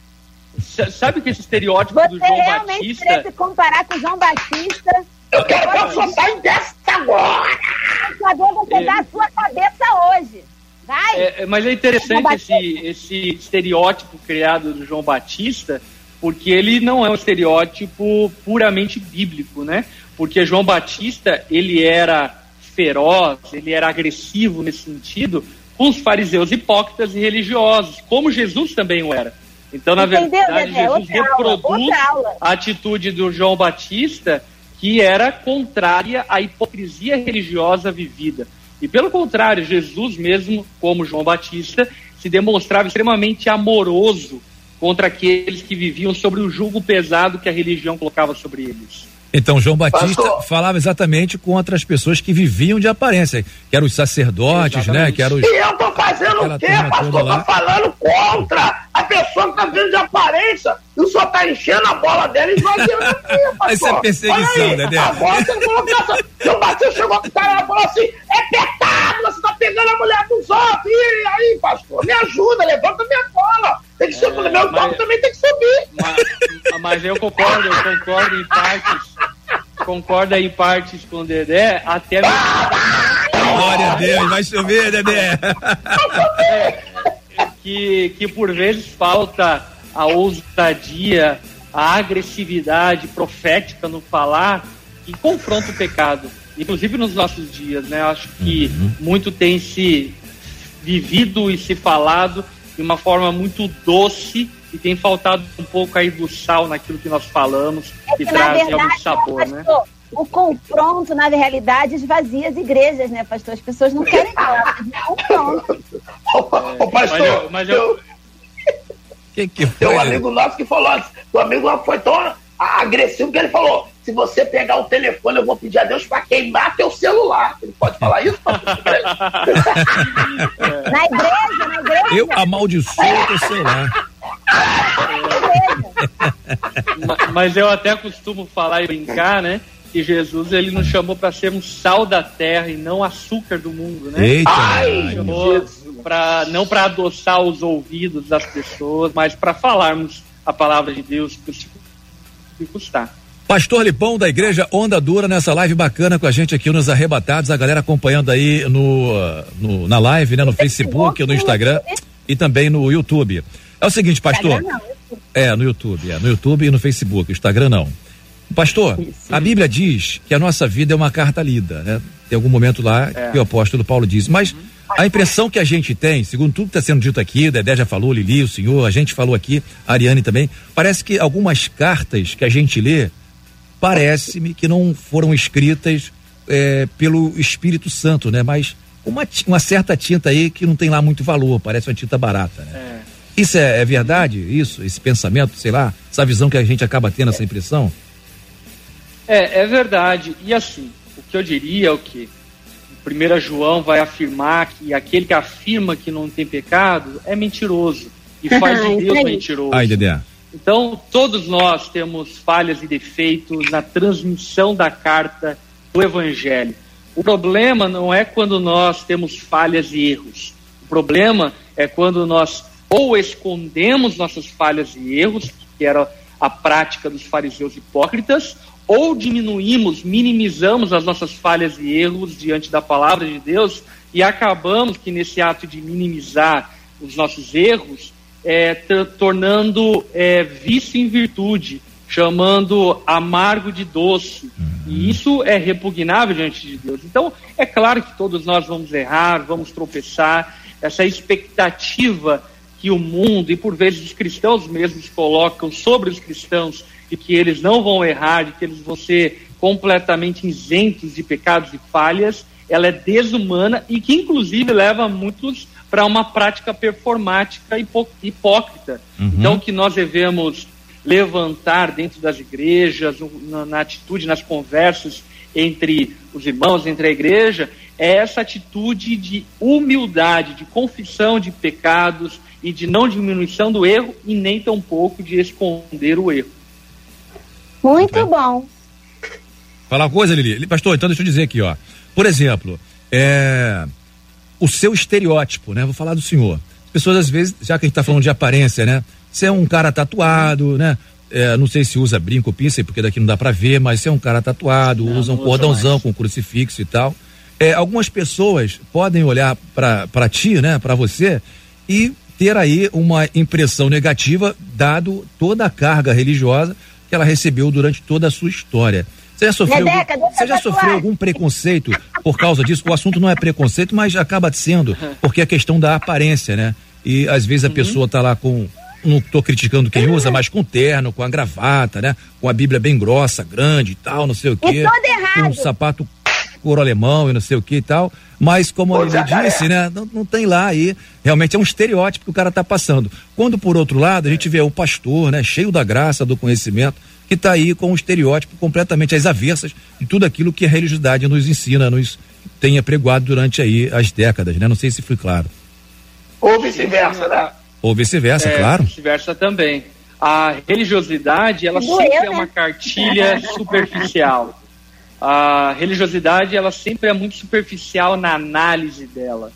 Sabe que esse estereótipo do Você João realmente Batista. querer se comparar com o João Batista. Eu quero que a pessoa saia dessa agora! Favor, você É. dá a sua cabeça hoje. Vai. É, é, mas é interessante esse, esse estereótipo criado do João Batista, porque ele não é um estereótipo puramente bíblico, né? Porque João Batista, ele era feroz, ele era agressivo nesse sentido com os fariseus hipócritas e religiosos, como Jesus também o era. Então, na Entendeu, verdade, Dedé? Jesus Outra reproduz aula. a atitude do João Batista, que era contrária à hipocrisia religiosa vivida. E pelo contrário, Jesus mesmo, como João Batista, se demonstrava extremamente amoroso contra aqueles que viviam sobre o jugo pesado que a religião colocava sobre eles. Então, João Batista Pastor. falava exatamente contra as pessoas que viviam de aparência, que eram os sacerdotes, né? Exatamente. Que eram os. E eu tô fazendo Aquela o quê, pastor? lá. Tô falando contra a pessoa que tá vendo de aparência e o senhor tá enchendo a bola dela e esvaziando [LAUGHS] a minha, pastor. Isso é perseguição, aí, Dedé. Agora você falou que essa... Seu Batista chegou pro cara e falou assim, é pecado, você tá pegando a mulher dos outros. E aí, pastor, me ajuda, levanta minha bola. Tem que subir, meu mas- toque também tem que subir. Mas, mas eu concordo, eu concordo em partes. Concordo em partes com o Dedé, até mesmo. Glória a Deus, vai chover, Dedé. que, que por vezes falta a ousadia, a agressividade profética no falar que confronta o pecado. Inclusive nos nossos dias, né? Eu acho que muito tem se vivido e se falado de uma forma muito doce e tem faltado um pouco aí do sal naquilo que nós falamos que É que, na traz verdade, algum sabor, né? pastor, o confronto, na realidade, esvazia as igrejas, né, pastor? As pessoas não querem [LAUGHS] falar, é confronto. Ô, ô, pastor, mas eu- mas eu- Que que Tem foi? um amigo nosso que falou assim, o amigo foi tão agressivo que ele falou, se você pegar o telefone, eu vou pedir a Deus para queimar teu celular. Ele pode falar isso? pastor? [LAUGHS] Na igreja, na igreja. Eu amaldiçoo o teu celular. Ma- [LAUGHS] Mas eu até costumo falar e brincar, né? Que Jesus ele nos chamou para sermos sal da terra e não açúcar do mundo, né? Eita, Ai, pra, não para adoçar os ouvidos das pessoas, mas para falarmos a palavra de Deus que custar. Pastor Lipão da Igreja Onda Dura nessa live bacana com a gente aqui nos Arrebatados, a galera acompanhando aí no, no- na live, né, no Facebook, no Instagram e também no YouTube. É o seguinte, pastor. É, no YouTube, é, no YouTube e no Facebook, Instagram não. Pastor, a Bíblia diz que a nossa vida é uma carta lida, né? Tem algum momento lá É. que o apóstolo Paulo diz, mas a impressão que a gente tem, segundo tudo que está sendo dito aqui, o Dedé já falou, Lili, o senhor, a gente falou aqui, a Ariane também, parece que algumas cartas que a gente lê, parece-me que não foram escritas eh, pelo Espírito Santo, né? Mas uma, uma certa tinta aí que não tem lá muito valor, parece uma tinta barata, né? Isso é, é verdade? Isso? Esse pensamento, sei lá, essa visão que a gente acaba tendo, essa impressão? É, é verdade. E assim, o que eu diria é o que? O 1 João vai afirmar que aquele que afirma que não tem pecado é mentiroso. E faz de [LAUGHS] Deus mentiroso. Ai, Dedé. Então, todos nós temos falhas e defeitos na transmissão da carta do Evangelho. O problema não é quando nós temos falhas e erros. O problema é quando nós ou escondemos nossas falhas e erros, que era a prática dos fariseus hipócritas, ou diminuímos, minimizamos as nossas falhas e erros diante da palavra de Deus e acabamos que nesse ato de minimizar os nossos erros, é, tornando é, vício em virtude, chamando amargo de doce. E isso é repugnável diante de Deus. Então, é claro que todos nós vamos errar, vamos tropeçar. Essa expectativa que o mundo e por vezes os cristãos mesmos colocam sobre os cristãos de que eles não vão errar, de que eles vão ser completamente isentos de pecados e falhas, ela é desumana e que inclusive leva muitos para uma prática performática hipó- hipócrita. Uhum. Então que nós devemos levantar dentro das igrejas, na, na atitude, nas conversas entre os irmãos, entre a igreja, é essa atitude de humildade, de confissão de pecados e de não diminuição do erro e nem tampouco de esconder o erro. Muito bom. Falar uma coisa, Lili. Pastor, então deixa eu dizer aqui, ó. Por exemplo, é, o seu estereótipo, né? Vou falar do senhor. As pessoas, às vezes, já que a gente tá falando de aparência, né? Você é um cara tatuado, né? É, não sei se usa brinco ou porque daqui não dá pra ver, mas você é um cara tatuado, usa um não cordãozão mais. com crucifixo e tal. É, algumas pessoas podem olhar pra ti, né? Pra você e ter aí uma impressão negativa, dado toda a carga religiosa que ela recebeu durante toda a sua história. Você já sofreu, Rebeca, algum, você já sofreu algum preconceito por causa disso? O assunto não é preconceito, mas acaba sendo, porque é questão da aparência, né? E às vezes a Uhum. pessoa tá lá com, não tô criticando quem usa, mas com terno, com a gravata, né? Com a Bíblia bem grossa, grande e tal, não sei o quê. E todo errado. Com um sapato couro alemão e não sei o que e tal. Mas como ele jacaré. disse, né? Não, não tem lá aí. Realmente é um estereótipo que o cara tá passando. Quando, por outro lado, a gente vê o pastor, né? Cheio da graça, do conhecimento, que tá aí com um estereótipo completamente às avessas de tudo aquilo que a religiosidade nos ensina, nos tem apregoado durante aí as décadas, né? Não sei se fui claro. Ou vice-versa, né? Ou vice-versa, É, claro. Vice-versa também. A religiosidade, ela Doeu, sempre é né? uma cartilha superficial. A religiosidade, ela sempre é muito superficial na análise dela.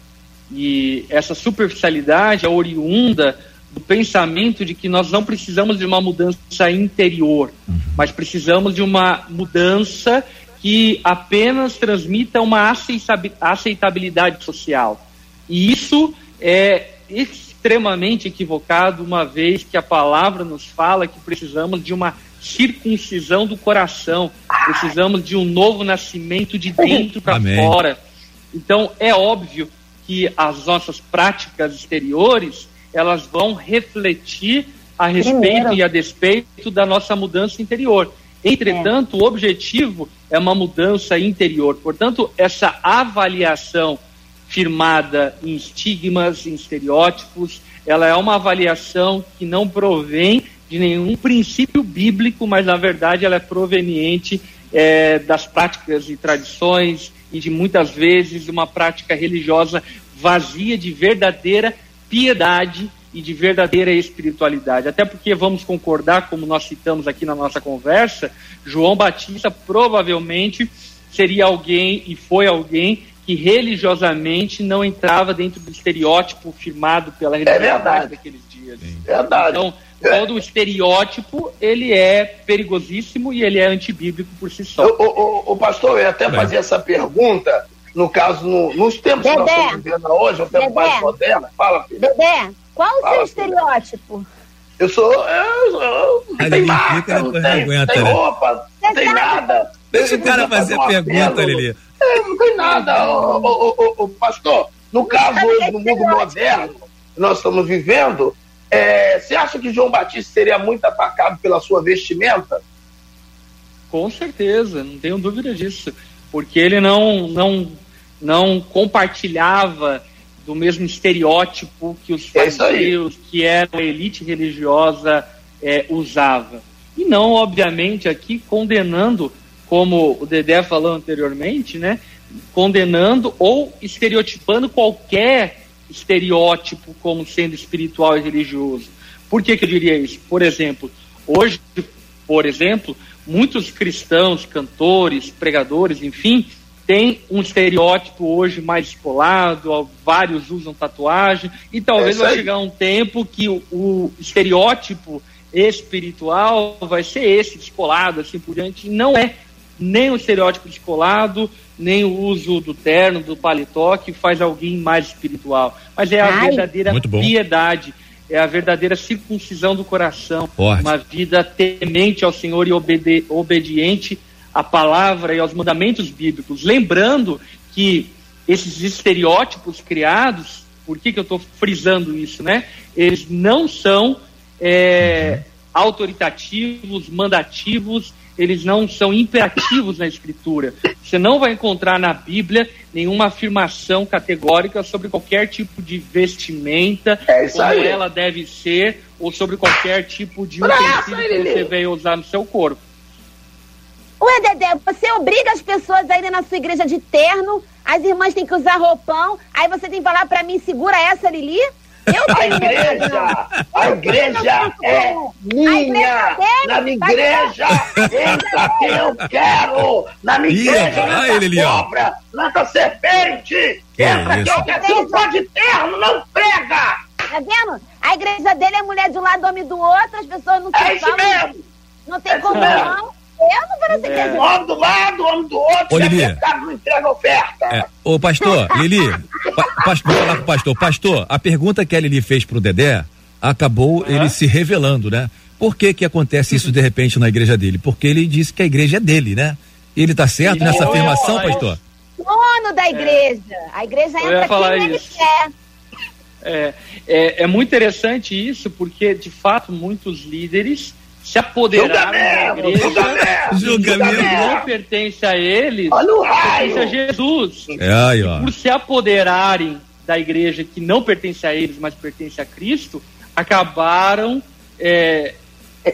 E essa superficialidade é oriunda do pensamento de que nós não precisamos de uma mudança interior, mas precisamos de uma mudança que apenas transmita uma aceitabi- aceitabilidade social. E isso é extremamente equivocado, uma vez que a palavra nos fala que precisamos de uma circuncisão do coração, precisamos de um novo nascimento de dentro para fora. Então é óbvio que as nossas práticas exteriores elas vão refletir a respeito Primeiro. e a despeito da nossa mudança interior. Entretanto, o objetivo é uma mudança interior. Portanto, essa avaliação firmada em estigmas, em estereótipos, ela é uma avaliação que não provém de nenhum princípio bíblico, mas na verdade ela é proveniente eh, das práticas e tradições e de muitas vezes uma prática religiosa vazia de verdadeira piedade e de verdadeira espiritualidade. Até porque vamos concordar, como nós citamos aqui na nossa conversa, João Batista provavelmente seria alguém e foi alguém que religiosamente não entrava dentro do estereótipo firmado pela religiosidade verdade. daqueles dias. Verdade. Então, todo o estereótipo, ele é perigosíssimo e ele é antibíblico por si só. O, o, o pastor, eu ia até fazer essa pergunta, no caso, no- nos tempos que nós estamos vivendo hoje, um tempo Dedé. mais moderno. Fala, filho. Dedé, Qual o seu Fala, estereótipo? Eu sou. Eu, eu, não tem marca, não tem, aguenta, tem roupa, não tem nada. Deixa o cara fazer uma pergunta. Lili. É, não tem nada, ô, pastor. No caso hoje, no mundo moderno que nós estamos vivendo, é, você acha que João Batista seria muito atacado pela sua vestimenta? Com certeza, não tenho dúvida disso. Porque ele não, não, não compartilhava do mesmo estereótipo que os É fariseus, que era a elite religiosa, é, usava. E não, obviamente, aqui condenando, como o Dedé falou anteriormente, né? Condenando ou estereotipando qualquer estereótipo como sendo espiritual e religioso. Por que, que eu diria isso? Por exemplo, hoje, por exemplo, muitos cristãos, cantores, pregadores, enfim, têm um estereótipo hoje mais descolado, ó, vários usam tatuagem, e talvez É vai chegar um tempo que o, o estereótipo espiritual vai ser esse, descolado, assim por diante, e não é nem o estereótipo descolado, nem o uso do terno, do paletó, que faz alguém mais espiritual, mas é a Ai. verdadeira piedade, é a verdadeira circuncisão do coração, Forte. uma vida temente ao Senhor e obede- obediente à palavra e aos mandamentos bíblicos. Lembrando que esses estereótipos criados, por que, que eu estou frisando isso, né? Eles não são é, autoritativos, mandativos, eles não são imperativos na Escritura. Você não vai encontrar na Bíblia nenhuma afirmação categórica sobre qualquer tipo de vestimenta, É como ela deve ser, ou sobre qualquer tipo de utensílio que você veio usar no seu corpo. Ué, Dedé, você obriga as pessoas a irem na sua igreja de terno, as irmãs têm que usar roupão, aí você tem que falar pra mim, segura essa, Lili? Eu A igreja, a igreja é minha. Na minha igreja entra quem eu quero. Na minha igreja entra cobra, entra serpente. Que Entra quem isso? eu quero. Se não for de terno, não prega. Tá vendo? A igreja dele é mulher de um lado, homem do outro, as pessoas não É se falam. mesmo. Não tem É como não. Eu vou nessa igreja. Homem do lado, homem do outro. Ô, Lili. não entrega oferta. É, ô, pastor, [LAUGHS] Lili, pa, pastor, vou falar pro pastor. Pastor, a pergunta que a Lili fez pro Dedé acabou ele se revelando, né? Por que que acontece isso de repente na igreja dele? Porque ele disse que a igreja é dele, né? Ele tá certo nessa Eu afirmação, falar pastor? Dono da igreja. A igreja Eu entra falar quem ele quer. É, é, é muito interessante isso, porque de fato muitos líderes se apoderaram da igreja julgamento, não pertence a eles, pertence a. Jesus. É aí, ó. Por se apoderarem da igreja que não pertence a eles, mas pertence a Cristo, acabaram é,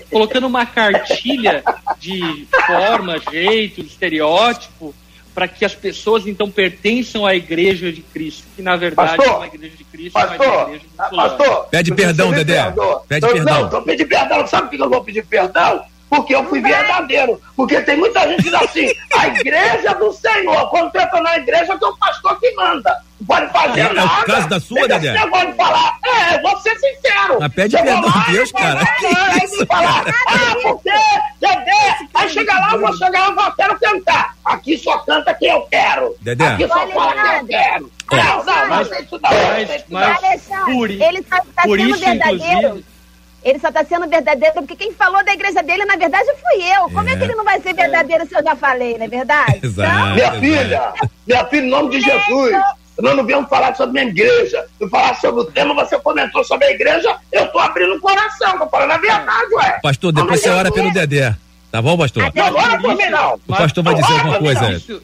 colocando uma cartilha de forma, jeito, estereótipo, para que as pessoas então pertençam à igreja de Cristo, que na verdade Pastor, é uma igreja de Cristo, mas é uma Pastor, igreja de pastor. Pede perdão, Dedé. Pede Eu- perdão. Não, pedindo perdão. Sabe por que eu vou pedir perdão? Porque eu fui verdadeiro. Porque tem muita gente que diz assim, a igreja do Senhor. Quando tu entra na igreja, tem o pastor que manda. Não pode fazer É, é o nada. caso da sua, Dedé? Esse negócio de falar, é, eu vou ser sincero. Mas pede Chegou perdão lá, a Deus, cara. Aí isso? falar, ah, porque, Dedé, aí chega lá, eu vou chegar lá, eu vou- quero cantar. Aqui só canta quem eu quero. Dedé. Aqui só Olha, fala quem eu quero. Ó. Não, não, não, Mas- isso não, não. mas- está por sendo isso, verdadeiro. inclusive- Ele só está sendo verdadeiro porque quem falou da igreja dele, na verdade, fui eu. Como é, É. que ele não vai ser verdadeiro se eu já falei, não é verdade? [LAUGHS] Exato. Minha exato. filha, minha filha, em nome de Jesus, nós não viemos falar sobre minha igreja. Eu falar sobre o tema, você comentou sobre a igreja, eu tô abrindo o coração, tô falando a verdade, ué. Pastor, depois você ora pelo Dedé. Tá bom, pastor? Não ora por mim, não. O pastor vai dizer alguma coisa. Isso,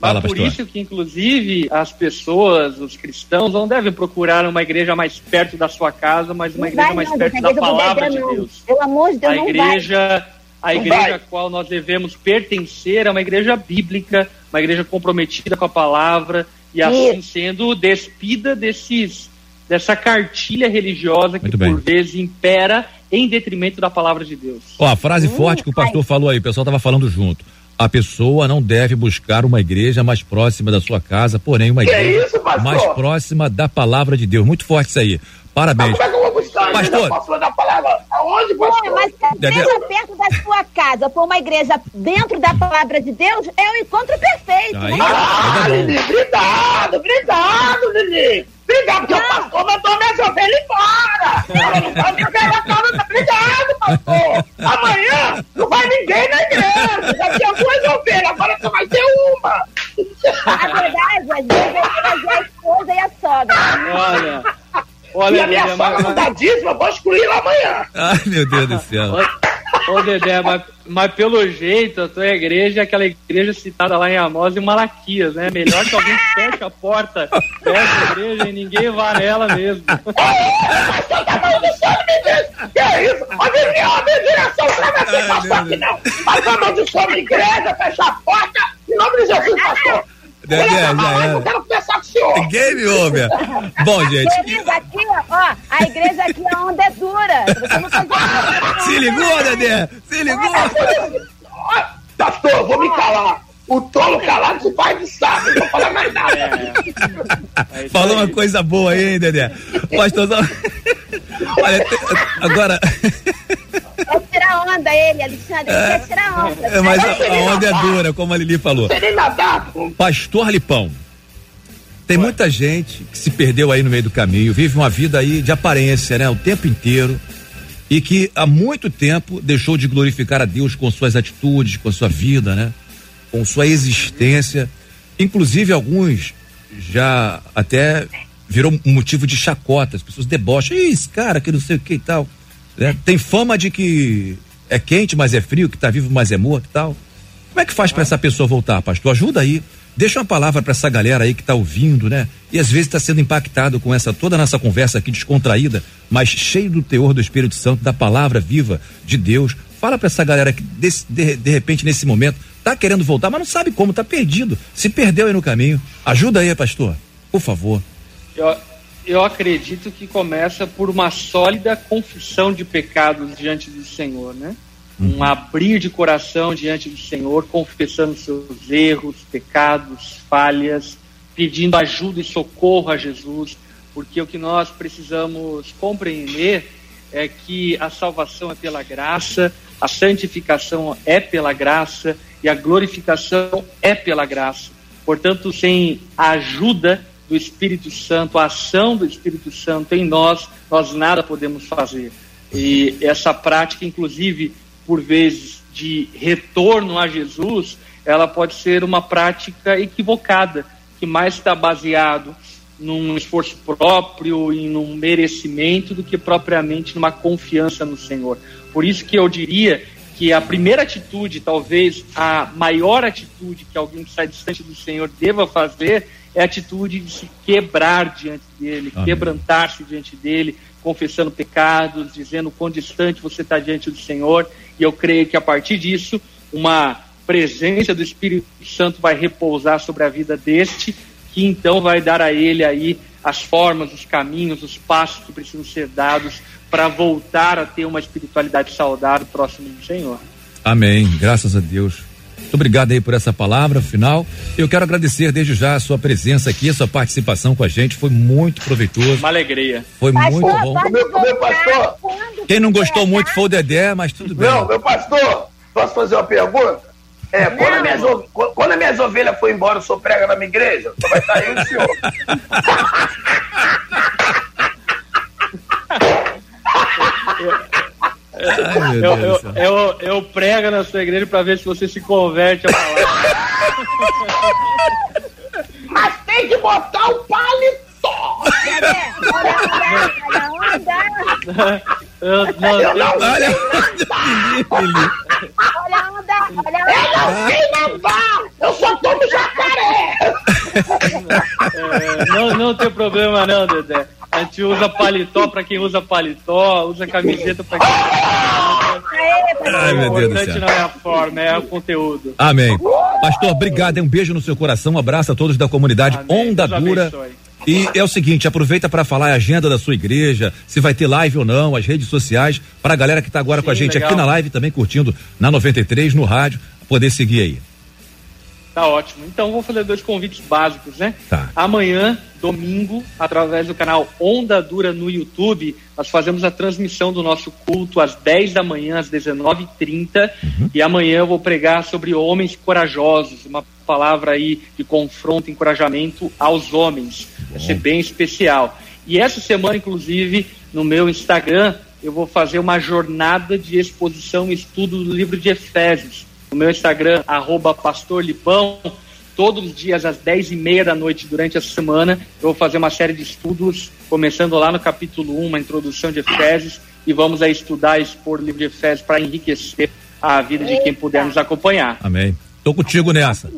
Fala, mas por pastor. isso que, inclusive, as pessoas, os cristãos, não devem procurar uma igreja mais perto da sua casa, mas uma Não igreja vai, mais não, perto da palavra de não. Deus. Pelo amor de Deus, A não vai. igreja, a Não igreja vai. a qual nós devemos pertencer é uma igreja bíblica, uma igreja comprometida com a palavra e assim Isso. sendo despida desses dessa cartilha religiosa que por vezes impera em detrimento da palavra de Deus. Ó, a frase Hum, forte que o pastor falou aí, o pessoal tava falando junto. A pessoa não deve buscar uma igreja mais próxima da sua casa, porém uma Que igreja isso, pastor? mais próxima da palavra de Deus. Muito forte isso aí. Parabéns. Como é que eu vou buscar Pastor. próxima da palavra? Aonde, Ué, pastor? mas se a igreja perto da sua casa for uma igreja dentro da palavra de Deus, é o encontro perfeito. Aí, né? Ah. Lili, obrigado, obrigado, Lili. Obrigado, porque o pastor mandou minhas ovelhas embora. Ela não na casa, tá Obrigado, pastor. Amanhã não vai ninguém na igreja. Já tinha duas ovelhas, agora só vai ter uma. A verdade, às vezes é trazer a esposa e a sogra. Olha, e olha, a minha Dedé, sogra mas, não dá dízimo, eu vou excluir ela amanhã. Ai, meu Deus do céu. Ô, Dedé, mas, mas pelo jeito, a tua igreja é aquela igreja citada lá em Amós e Malaquias, né? Melhor que alguém feche a porta dessa igreja e ninguém vá nela mesmo. Que é isso? A minha, a minha direção não vai ser pastor aqui, não. Mas a maldição da igreja, fecha a porta, em nome de Jesus, pastor. Olha, já. Eu quero conversar com o senhor. Game over. Bom, gente, Querida, aqui, ó, a igreja aqui a onda é dura. Se você não fazer se ligou, Dedé? Se ligou? Ó, Pastor, vou me calar. O tolo calado se faz de sábio, não vou falar mais nada. É isso Falou uma coisa boa aí, hein, Dedé? Pastorzão. [LAUGHS] Olha, agora. É tirar onda ele, Alexandre. Ele quer tirar onda. É, mas a, a onda é dura, como a Lili falou. Não sei nem nadar. pô. Pastor Lipão. Tem muita gente que se perdeu aí no meio do caminho, vive uma vida aí de aparência, né? O tempo inteiro. E que há muito tempo deixou de glorificar a Deus com suas atitudes, com sua vida, né? Com sua existência. Inclusive, alguns já até virou um motivo de chacota. As pessoas debocham. Ih, esse cara que não sei o que e tal. Né? Tem fama de que é quente, mas é frio, que tá vivo, mas é morto e tal. Como é que faz para essa pessoa voltar, pastor? Ajuda aí. Deixa uma palavra para essa galera aí que tá ouvindo, né? E às vezes está sendo impactado com essa toda a nossa conversa aqui descontraída, mas cheio do teor do Espírito Santo, da palavra viva de Deus. Fala para essa galera que desse- de, de repente nesse momento tá querendo voltar, mas não sabe como, tá perdido, se perdeu aí no caminho. Ajuda aí, pastor. Por favor. Eu, eu acredito que começa por uma sólida confissão de pecados diante do Senhor, né? Um abrir de coração diante do Senhor, confessando seus erros, pecados, falhas, pedindo ajuda e socorro a Jesus, porque o que nós precisamos compreender é que a salvação é pela graça, a santificação é pela graça e a glorificação é pela graça. Portanto, sem a ajuda do Espírito Santo, a ação do Espírito Santo em nós, nós nada podemos fazer. E essa prática, inclusive, por vezes, de retorno a Jesus, ela pode ser uma prática equivocada, que mais está baseado num esforço próprio e num merecimento do que propriamente numa confiança no Senhor. Por isso que eu diria que a primeira atitude, talvez a maior atitude que alguém que sai distante do Senhor deva fazer é a atitude de se quebrar diante dele, quebrantar-se diante dele, confessando pecados, dizendo o quão distante você está diante do Senhor. E eu creio que a partir disso, uma presença do Espírito Santo vai repousar sobre a vida deste, que então vai dar a ele aí as formas, os caminhos, os passos que precisam ser dados para voltar a ter uma espiritualidade saudável próximo do Senhor. Amém. Graças a Deus. Muito obrigado aí por essa palavra final. Eu quero agradecer desde já a sua presença aqui, a sua participação com a gente. Foi muito proveitoso. Uma alegria. Foi muito bom. Meu, meu pastor, Quem não gostou muito foi o Dedé, mas tudo bem. não, meu pastor, posso fazer uma pergunta? É, quando, as minhas, o- quando as minhas ovelhas for embora, eu sou prega na minha igreja, só vai estar e o senhor. [LAUGHS] Ai, Eu, eu, eu, eu prego na sua igreja para ver se você se converte a palavra. [LAUGHS] Mas tem que botar o paletó. Eu, não, Eu não Olha, a onda, olha a Eu onda. não sei nadar! Eu só tomo jacaré! é, não, não tem problema não, Dedé. A gente usa paletó para quem usa paletó, usa camiseta para quem Ai, O meu Deus do importante céu. não é a forma, é o conteúdo. Amém. Pastor, obrigado. Um beijo no seu coração. Um abraço a todos da comunidade Amém. Onda Deus Dura. abençoe. E é o seguinte, aproveita para falar a agenda da sua igreja, se vai ter live ou não, as redes sociais, para a galera que está agora Sim, com a gente legal. aqui na live, também curtindo na 93, no rádio, poder seguir aí. Tá ótimo. Então vou fazer dois convites básicos, né? Tá. Amanhã, domingo, através do canal Onda Dura no YouTube, nós fazemos a transmissão do nosso culto às 10 da manhã, às 19h30. E amanhã eu vou pregar sobre homens corajosos, uma palavra aí de confronto, encorajamento aos homens. Vai ser bem especial. E essa semana, inclusive, no meu Instagram, eu vou fazer uma jornada de exposição e estudo do livro de Efésios. No meu Instagram, arroba pastorlipão, todos os dias às 10 e meia da noite durante a semana, eu vou fazer uma série de estudos, começando lá no capítulo 1, uma introdução de Efésios, e vamos aí estudar e expor o livro de Efésios para enriquecer a vida de quem puder nos acompanhar. Amém. Tô contigo nessa.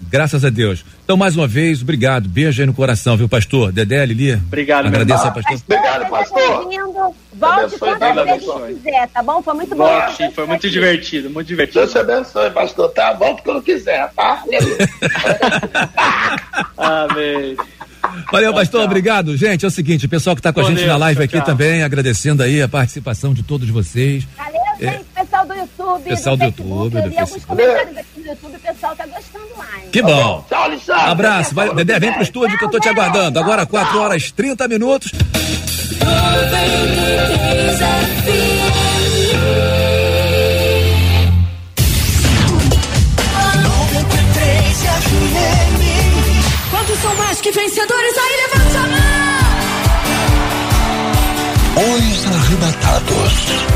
Graças a Deus. Então, mais uma vez, obrigado. Beijo aí no coração, viu, pastor? Dedé, Lili. Obrigado, Agradeço meu ao pastor. Obrigado, pastor. Lindo. Volte quantas vezes quiser, tá bom? Foi muito bom. Volte, sim, foi muito divertido, muito divertido. Deus te abençoe, pastor. Tá? Volta quando quiser, tá? [LAUGHS] Amém. Valeu, pastor, obrigado. Gente, é o seguinte, o pessoal que está com a Com gente Deus, na live tchau, aqui tchau. também, agradecendo aí a participação de todos vocês. Valeu, gente. Pessoal do YouTube, Pessoal do Facebook, YouTube, do li alguns Facebook. comentários aqui no YouTube, o pessoal tá gostando mais. Que bom. Tchau, Alexandre. Abraço, vai, Dedé, vem pro estúdio que eu tô te aguardando. Agora, 4 horas 30 minutos. Quantos são mais que vencedores? Aí levanta a mão! Os arrebatados.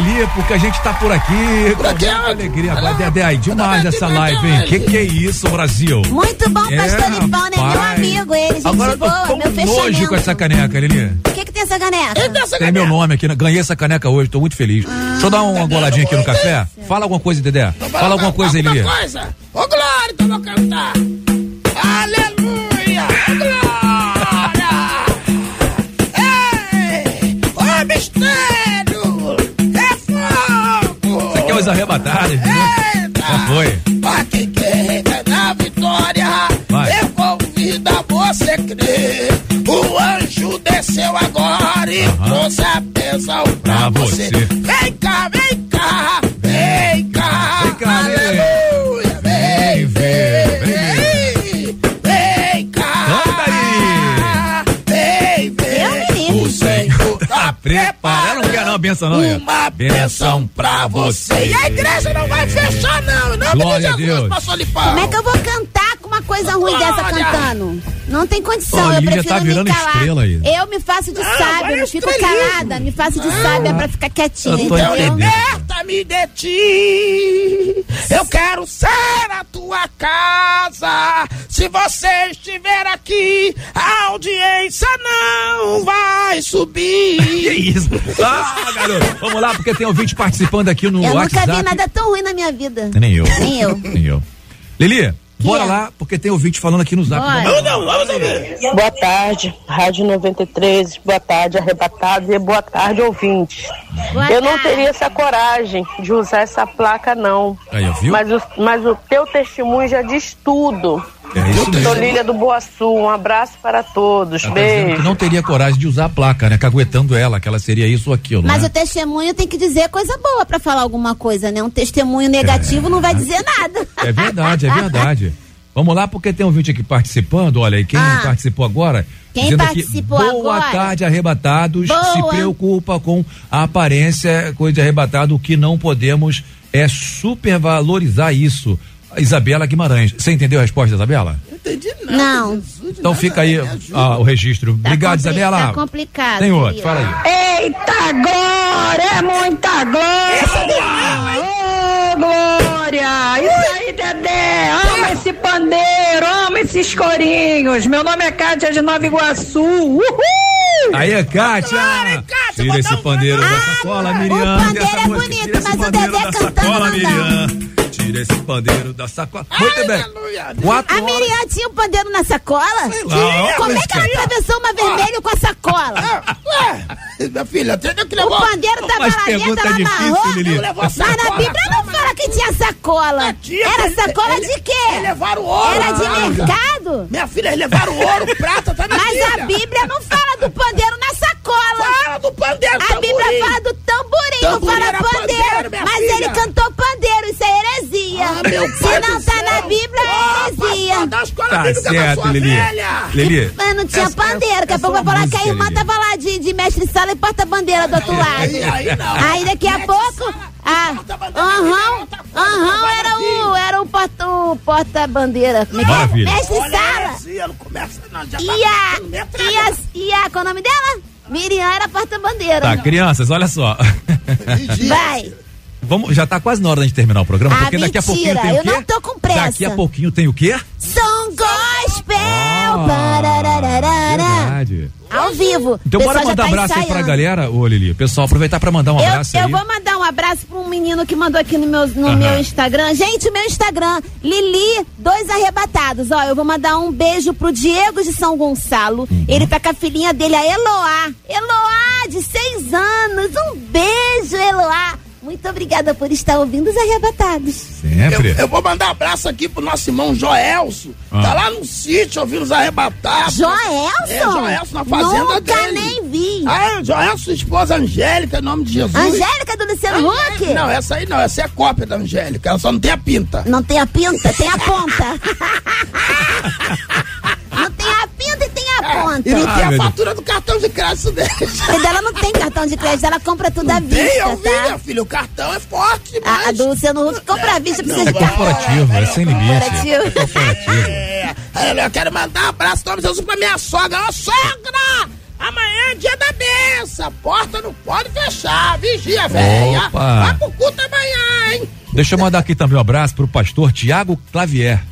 Lili, porque a gente tá por aqui. Com muita alegria. Agora, Dedé, aí, demais essa live, hein? Que que é isso, Brasil? Muito bom, É, pastor Lipão, né? Meu amigo, ele, gente Agora eu tô boa, com meu nojo com fechamento. essa caneca, Lili. O que que tem essa caneca? Tem meu nome aqui, né? ganhei essa caneca hoje, tô muito feliz. Deixa eu dar uma goladinha aqui no café. Fala alguma coisa, Dedé. Fala alguma coisa Lili. Alguma coisa. Ô, Glória, então vou cantar. Aleluia. Glória. Fogo. Isso aqui é os arrebatados, viu? Já foi. Pra quem quer ganhar vitória, Vai. eu convido a você crer. O anjo desceu agora e trouxe a bênção pra, Pra você. você. Vem cá, vem cá, vem cá. Vem cá, vem. Aleluia, vem, vem, vem. vem cá. Não, benção não. é. Uma Benção pra você. E a igreja não vai fechar, não. Em nome Glória a de Jesus, Deus. pastor Lipão. Como é que eu vou cantar uma coisa ruim dessa Olha. cantando? Não tem condição, a eu prefiro tá virando me calar. estrela aí. Eu me faço de Ah, sábia, eu não fico calada, me faço de sábia pra ficar quietinha, Eu entendendo. Liberta-me de ti. Eu quero ser a tua casa. Se você estiver aqui, ao audiência não vai subir. [LAUGHS] Que isso? Ah, garoto. Vamos lá, porque tem ouvinte participando aqui no Eu WhatsApp. nunca vi nada tão ruim na minha vida. Nem eu. Nem eu. Nem eu. Lili, bora é? lá, porque tem ouvinte falando aqui no zap. Lá. Não, vamos ouvir. Boa tarde, Rádio 93, boa tarde, arrebatados e boa tarde, ouvintes. Boa eu não tarde. teria essa coragem de usar essa placa, não. Aí, viu? Mas o, mas o teu testemunho já diz tudo. É isso Sou mesmo. Lília do Boa Sul, um abraço para todos, Ela tá dizendo beijo. que não teria coragem de usar a placa, né? Caguetando ela, que ela seria isso ou aquilo, Mas né? o testemunho tem que dizer coisa boa pra falar alguma coisa, né? Um testemunho negativo não vai dizer nada. É verdade, é verdade. [LAUGHS] Vamos lá, porque tem um vídeo aqui participando, olha aí, quem Ah. participou agora? Quem participou aqui, Boa agora? tarde, arrebatados. Boa. Se preocupa com a aparência, coisa de arrebatado. O que não podemos é supervalorizar isso. Isabela Guimarães. Você entendeu a resposta, Isabela? Não entendi nada. Não. Então fica aí ah, o registro. Obrigado, compli- Isabela. Tá complicado. Tem outro, fala aí. Eita glória, é muita glória! Ô glória! Isso aí, Dedé! Ama esse pandeiro, ama esses corinhos! Meu nome é Cátia de Nova Iguaçu! Uhul! Aí, Kátia! Tira esse pandeiro da sacola, Miriam. o pandeiro é bonito, mas o pandeiro Dedé da cantando sacola. Miriam. Tira esse pandeiro da sacola. Muito bem. Quatro A horas. Miriam tinha um pandeiro na sacola? lá, Como é que ela atravessou uma vermelho com a sacola? Ué, minha filha, entendeu que O levou? pandeiro tava lá dentro, ela amarrou. Mas na. Bíblia não fala que tinha sacola. Era sacola de quê? levaram ouro. Era de Ah, mercado? Minha filha, eles levaram ouro, prata, tá na Mas a Bíblia não fala do pandeiro na sacola. Fala do pandeiro, A Bíblia fala do tamborim, não fala pandeiro. pandeiro, mas filha. ele cantou pandeiro, isso é heresia. Ah, meu Se pai não do tá céu. na Bíblia, é Ó, heresia. pastor da escola Tá bíblica da certo, sua Lili. velha. Lili. Mas não tinha essa- pandeiro, daqui a pouco vai é falar que a irmã tava lá de, de mestre sala e porta-bandeira do outro lado. Aí, aí não. Aí daqui a Mestre pouco. Ah, aham, coisa, aham, era o, era o porta- o porta-bandeira. Como é que é? Maravilha. Mestre Olha sala. heresia, não começa não, já tá E a, e a, e a, qual é o nome dela? Miriam era porta-bandeira. Tá, crianças, olha só. Vai. Vamos, já tá quase na hora de terminar o programa, Ah, porque daqui a pouquinho mentira, tem o eu quê? não tô com pressa. Daqui a pouquinho tem o quê? Som gospel. Ah. Verdade. Ao vivo. Então bora mandar tá abraço aí pra ensaiando. galera, ô Lili. Pessoal, aproveitar pra mandar um Eu, abraço eu aí. vou mandar um abraço pra um menino que mandou aqui no meu, no Aham. meu Instagram. Gente, o meu Instagram, Lili, dois arrebatados. Ó, eu vou mandar um beijo pro Diego de São Gonçalo. Uhum. Ele tá com a filhinha dele, a Eloá. Eloá, de seis anos. Um beijo, Eloá. Muito obrigada por estar ouvindo os arrebatados. Sempre. Eu, eu vou mandar um abraço aqui pro nosso irmão Joelso. Ah. Tá lá no sítio ouvindo os arrebatados. Joelson? É, Joelso na fazenda Nunca dele. nem vi. Ah, é, Joelso, sua esposa Angélica, em nome de Jesus. Angélica do Luciano Huck? Não, essa aí não, essa é a cópia da Angélica, ela só não tem a pinta. Não tem a pinta, tem a ponta. [LAUGHS] não tem a pinta e tem não Ai, tem a fatura do cartão de crédito dele. E dela não tem cartão de crédito, ela compra tudo à Tem, vista, eu vi, tá? minha filha, o cartão é forte A, a do Luciano Huck compra à vista, precisa É de cartão. corporativo, é sem limite. Corporativo. É corporativo. [LAUGHS] É, eu quero mandar um abraço de Jesus pra minha sogra. Ô, sogra! Amanhã é dia da benção. A porta não pode fechar. Vigia, velha. Opa. Vai pro culto amanhã, hein? Deixa eu mandar aqui também um abraço pro pastor Tiago Clavier.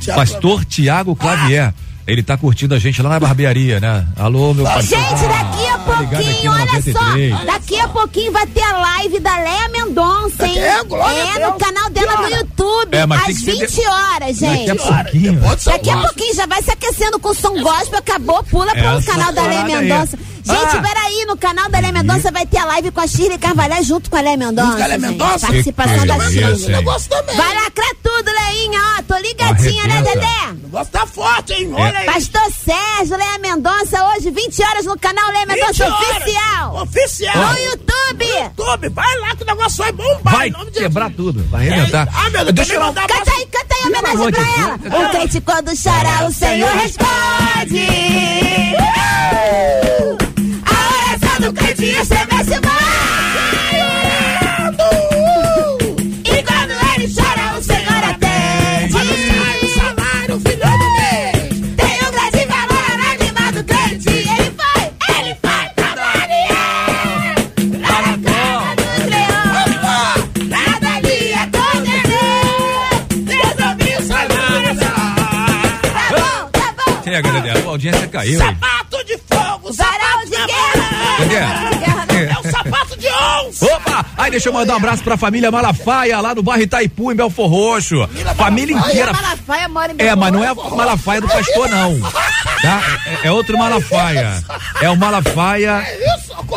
Tiago Pastor Tiago Clavier. Ele tá curtindo a gente lá na barbearia, né? Alô, meu pastor. Gente, daqui a aqui pouquinho, no olha 93. só, daqui a pouquinho vai ter a live da Léa Mendonça, hein? É, glória É, Deus. no canal dela no? YouTube, É, mas às tem que ser 20 de- horas, gente. Daqui a pouquinho. Daqui a pouquinho já vai se aquecendo com som gospel, acabou, pula pro Essa canal da Léa parada aí. Mendonça. Gente, Ah. peraí, no canal da Léa Mendonça vai ter a live com a Shirley Carvalhais junto com a Léa Mendonça. Junto com a. Mendonça? Participação Que da coisa, Shirley. hein? Eu gosto também. Vai lacrar tudo, Leinha, ó, tô ligadinha, né. Dedé? O negócio tá forte, hein? Olha aí. Pastor Sérgio, Léa Mendonça, hoje, 20 horas no canal 20 Mendonça. Oficial. Oficial. No YouTube. YouTube, vai lá que o negócio vai bombar. Vai em nome de quebrar Jesus. tudo, vai arrebentar. Ah, meu Deus, Deixa eu mandar Canta aí, canta aí, homenagem amor de pra ela. Deus. O crente quando chorar, o Senhor responde. Uh! A oração do crente estremece o audiência caiu. Sapato de fogo, sapato de guerra. Dedé. É o sapato de onça. Opa! Aí deixa eu mandar um abraço pra família Malafaia, lá no bairro Itaipu, em Belfor Roxo. Família inteira. Malafaia mora em É, mas não é o Malafaia do pastor, não. Tá? É, é outro Malafaia. É o Malafaia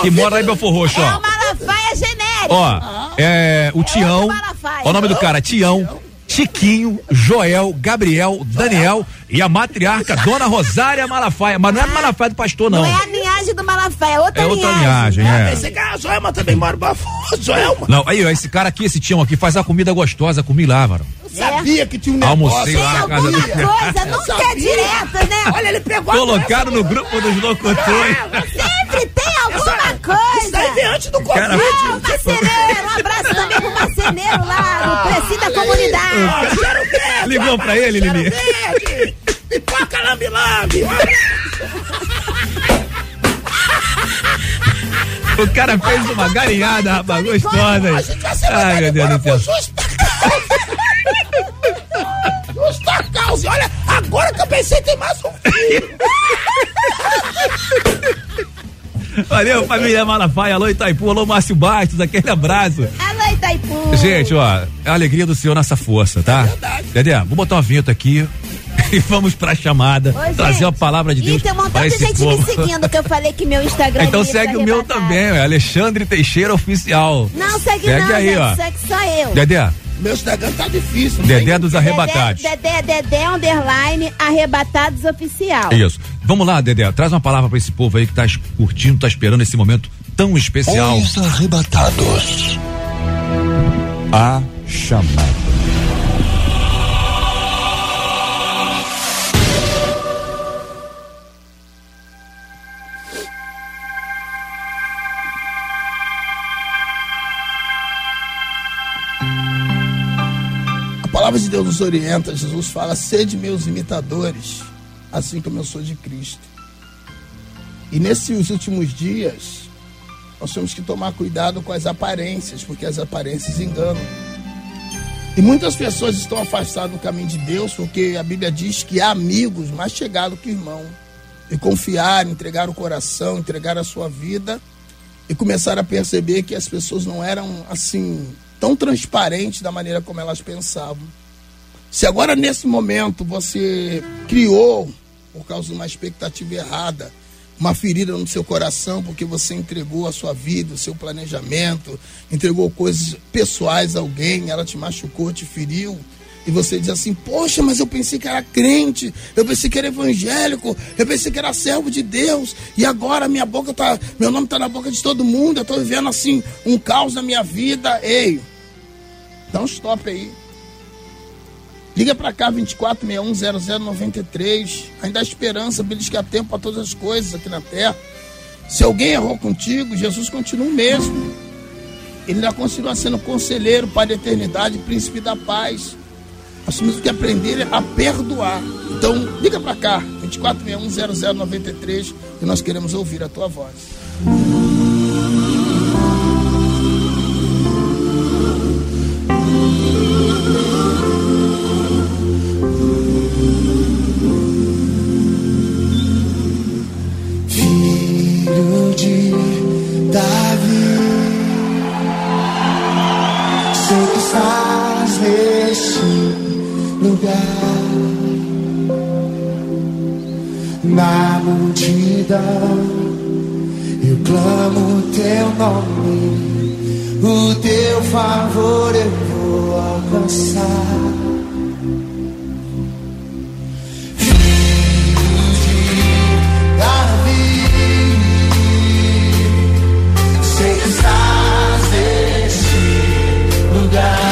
que mora lá em Belfor Roxo, É ó. o Malafaia genérico. Ó, é o Tião. Malafaia. Ó o nome do cara, Tião. Chiquinho, Joel, Gabriel, Daniel e a matriarca Dona Rosária Malafaia. Mas não é Malafaia do pastor, não. Não é a linhagem do Malafaia, é outra É outra linhagem. linhagem, é. Pensei que a Joelma também mora. Joelma. Não, aí, ó, esse cara aqui, esse Tião aqui, faz a comida gostosa, comi lá, Sabia que tinha um Almocei negócio. lá na casa Alguma coisa, nunca é direta, né? Olha, ele pegou a Colocaram no grupo dos locutores. Sempre tem alguma Isso coisa. daí veio antes do Covid. É, o marceneiro, um abraço também pro marceneiro lá do Precinho da Comunidade. Verde, [LAUGHS] Ligou pra ele, Lili? Pipoca lambe-lambe. O cara fez uma galinhada, rapaz, gostosa. A aí. gente vai ser Ai, meu Deus do céu. Justa causa. E Olha, agora que eu pensei, tem mais um filho. Valeu, família Malafaia, alô Itaipu, alô Márcio Bastos, aquele abraço. Alô, Itaipu. Gente, ó, é a alegria do Senhor nessa força, tá? Dedé, vou botar uma vinheta aqui [LAUGHS] e vamos pra chamada, Ô, trazer gente, a palavra de Deus Ih, tem um montão de gente povo. me seguindo, que eu falei que meu Instagram Então é segue o meu também, é Alexandre Teixeira Oficial. Não, segue, Segue não, aí, gente, ó. segue só eu. Dedé, Meu Instagram tá difícil. Dedé dos Arrebatados. Dedé, Dedé, Dedé, underline, arrebatados oficial. Isso. Vamos lá, Dedé, traz uma palavra pra esse povo aí que tá curtindo, tá esperando esse momento tão especial. Os arrebatados. A chamada. Palavra de Deus nos orienta. Jesus fala: sede meus imitadores, assim como eu sou de Cristo. E nesses últimos dias, nós temos que tomar cuidado com as aparências, porque as aparências enganam. E muitas pessoas estão afastadas do caminho de Deus, porque a Bíblia diz que há amigos mais chegados que irmão. E confiar, entregar o coração, entregar a sua vida e começar a perceber que as pessoas não eram assim tão transparentes da maneira como elas pensavam. Se agora nesse momento você criou por causa de uma expectativa errada, uma ferida no seu coração porque você entregou a sua vida, o seu planejamento, entregou coisas pessoais a alguém, ela te machucou, te feriu, e você diz assim: Poxa, mas eu pensei que era crente, eu pensei que era evangélico, eu pensei que era servo de Deus, e agora minha boca tá, meu nome tá na boca de todo mundo, eu tô vivendo assim um caos na minha vida. Ei, dá um stop aí. Liga pra cá, 24610093. Ainda há esperança, há tempo para todas as coisas aqui na terra. Se alguém errou contigo, Jesus continua o mesmo. Ele ainda continua sendo conselheiro, Pai da eternidade, príncipe da paz. Nós temos que aprender a perdoar. Então, liga pra cá, 24610093, e nós queremos ouvir a tua voz. Lugar. Na multidão, eu clamo teu nome, o teu favor eu vou alcançar. Sei que estás neste lugar.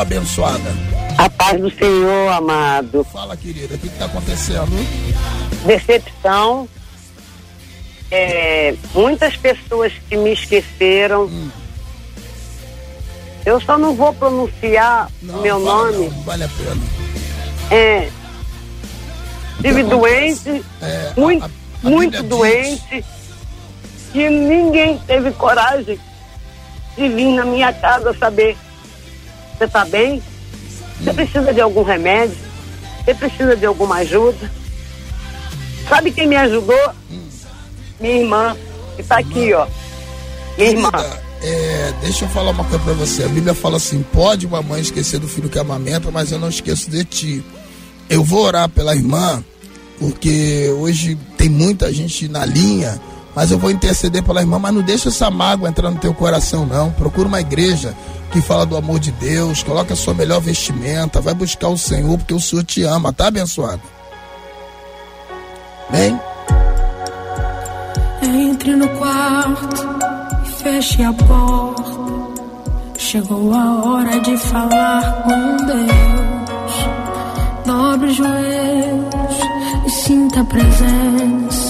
Abençoada? A paz do Senhor, amado. Fala, querida, o que está acontecendo? Decepção. É, muitas pessoas que me esqueceram. Hum. Eu só não vou pronunciar Não, meu nome. não, vale a pena. É. Estive doente, É, muito, a- a muito Bíblia diz- doente, e ninguém teve coragem de vir na minha casa saber. Você está bem? Você precisa de algum remédio? Você precisa de alguma ajuda? Sabe quem me ajudou? Minha irmã, que está aqui, ó. Minha irmã. É, deixa eu falar uma coisa pra você. A Bíblia fala assim: pode uma mãe esquecer do filho que amamenta, mas eu não esqueço de ti. Eu vou orar pela irmã, porque hoje tem muita gente na linha, mas eu vou interceder pela irmã, mas não deixa essa mágoa entrar no teu coração, não. Procura uma igreja que fala do amor de Deus, coloca a sua melhor vestimenta, vai buscar o Senhor, porque o Senhor te ama, tá abençoado? Bem? Entre no quarto e feche a porta. Chegou a hora de falar com Deus. Dobre os joelhos e sinta a presença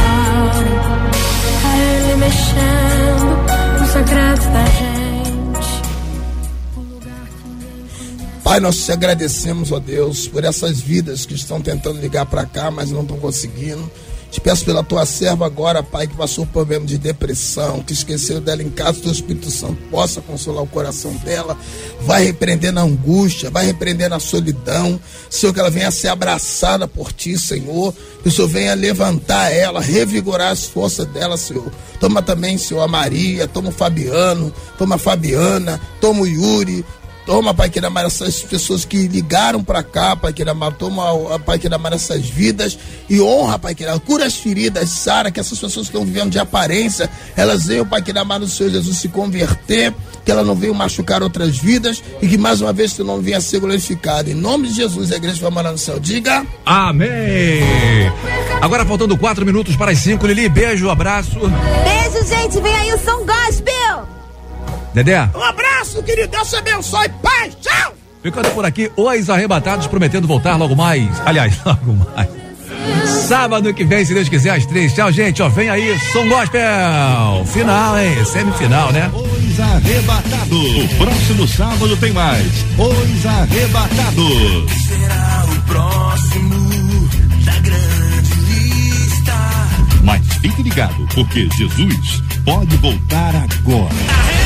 Mexendo no secreto da gente. Pai, nós te agradecemos, ó Deus, por essas vidas que estão tentando ligar para cá, mas não estão conseguindo. Te peço pela tua serva agora, Pai, que passou por problema de depressão, que esqueceu dela em casa, o Espírito Santo possa consolar o coração dela. Vai repreender na angústia, vai repreender na solidão. Senhor, que ela venha ser abraçada por ti, Senhor. Que o Senhor venha levantar ela, revigorar as forças dela, Senhor. Toma também, Senhor, a Maria, toma o Fabiano, toma a Fabiana, toma o Yuri, Toma, Pai queira amar essas pessoas que ligaram pra cá, Pai queira amar. Toma, Pai queira amar essas vidas e honra, Pai queira. Cura as feridas, Sara, que essas pessoas que estão vivendo de aparência, elas venham, Pai queira amar no Senhor Jesus se converter, que ela não venha machucar outras vidas e que mais uma vez tu não venha ser glorificado. Em nome de Jesus, a igreja vai morar no céu. Diga. Amém. Agora faltando quatro minutos para as cinco, Lili, beijo, abraço. Beijo, gente. Vem aí o som gospel. Dedé, Um abraço, querido. Deus te abençoe. Paz. Tchau. ficando por aqui, os arrebatados prometendo voltar logo mais. Aliás, [LAUGHS] logo mais. Sábado que vem, se Deus quiser, às três. Tchau, gente. Ó, vem aí, som gospel. Final, hein? Semifinal, né? Os Arrebatados. O próximo sábado tem mais. Os Arrebatados. Será o próximo da grande lista. Mas fique ligado, porque Jesus pode voltar agora.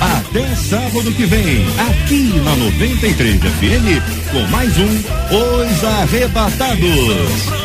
Até sábado que vem, aqui na 93 FM, com mais um Os Arrebatados.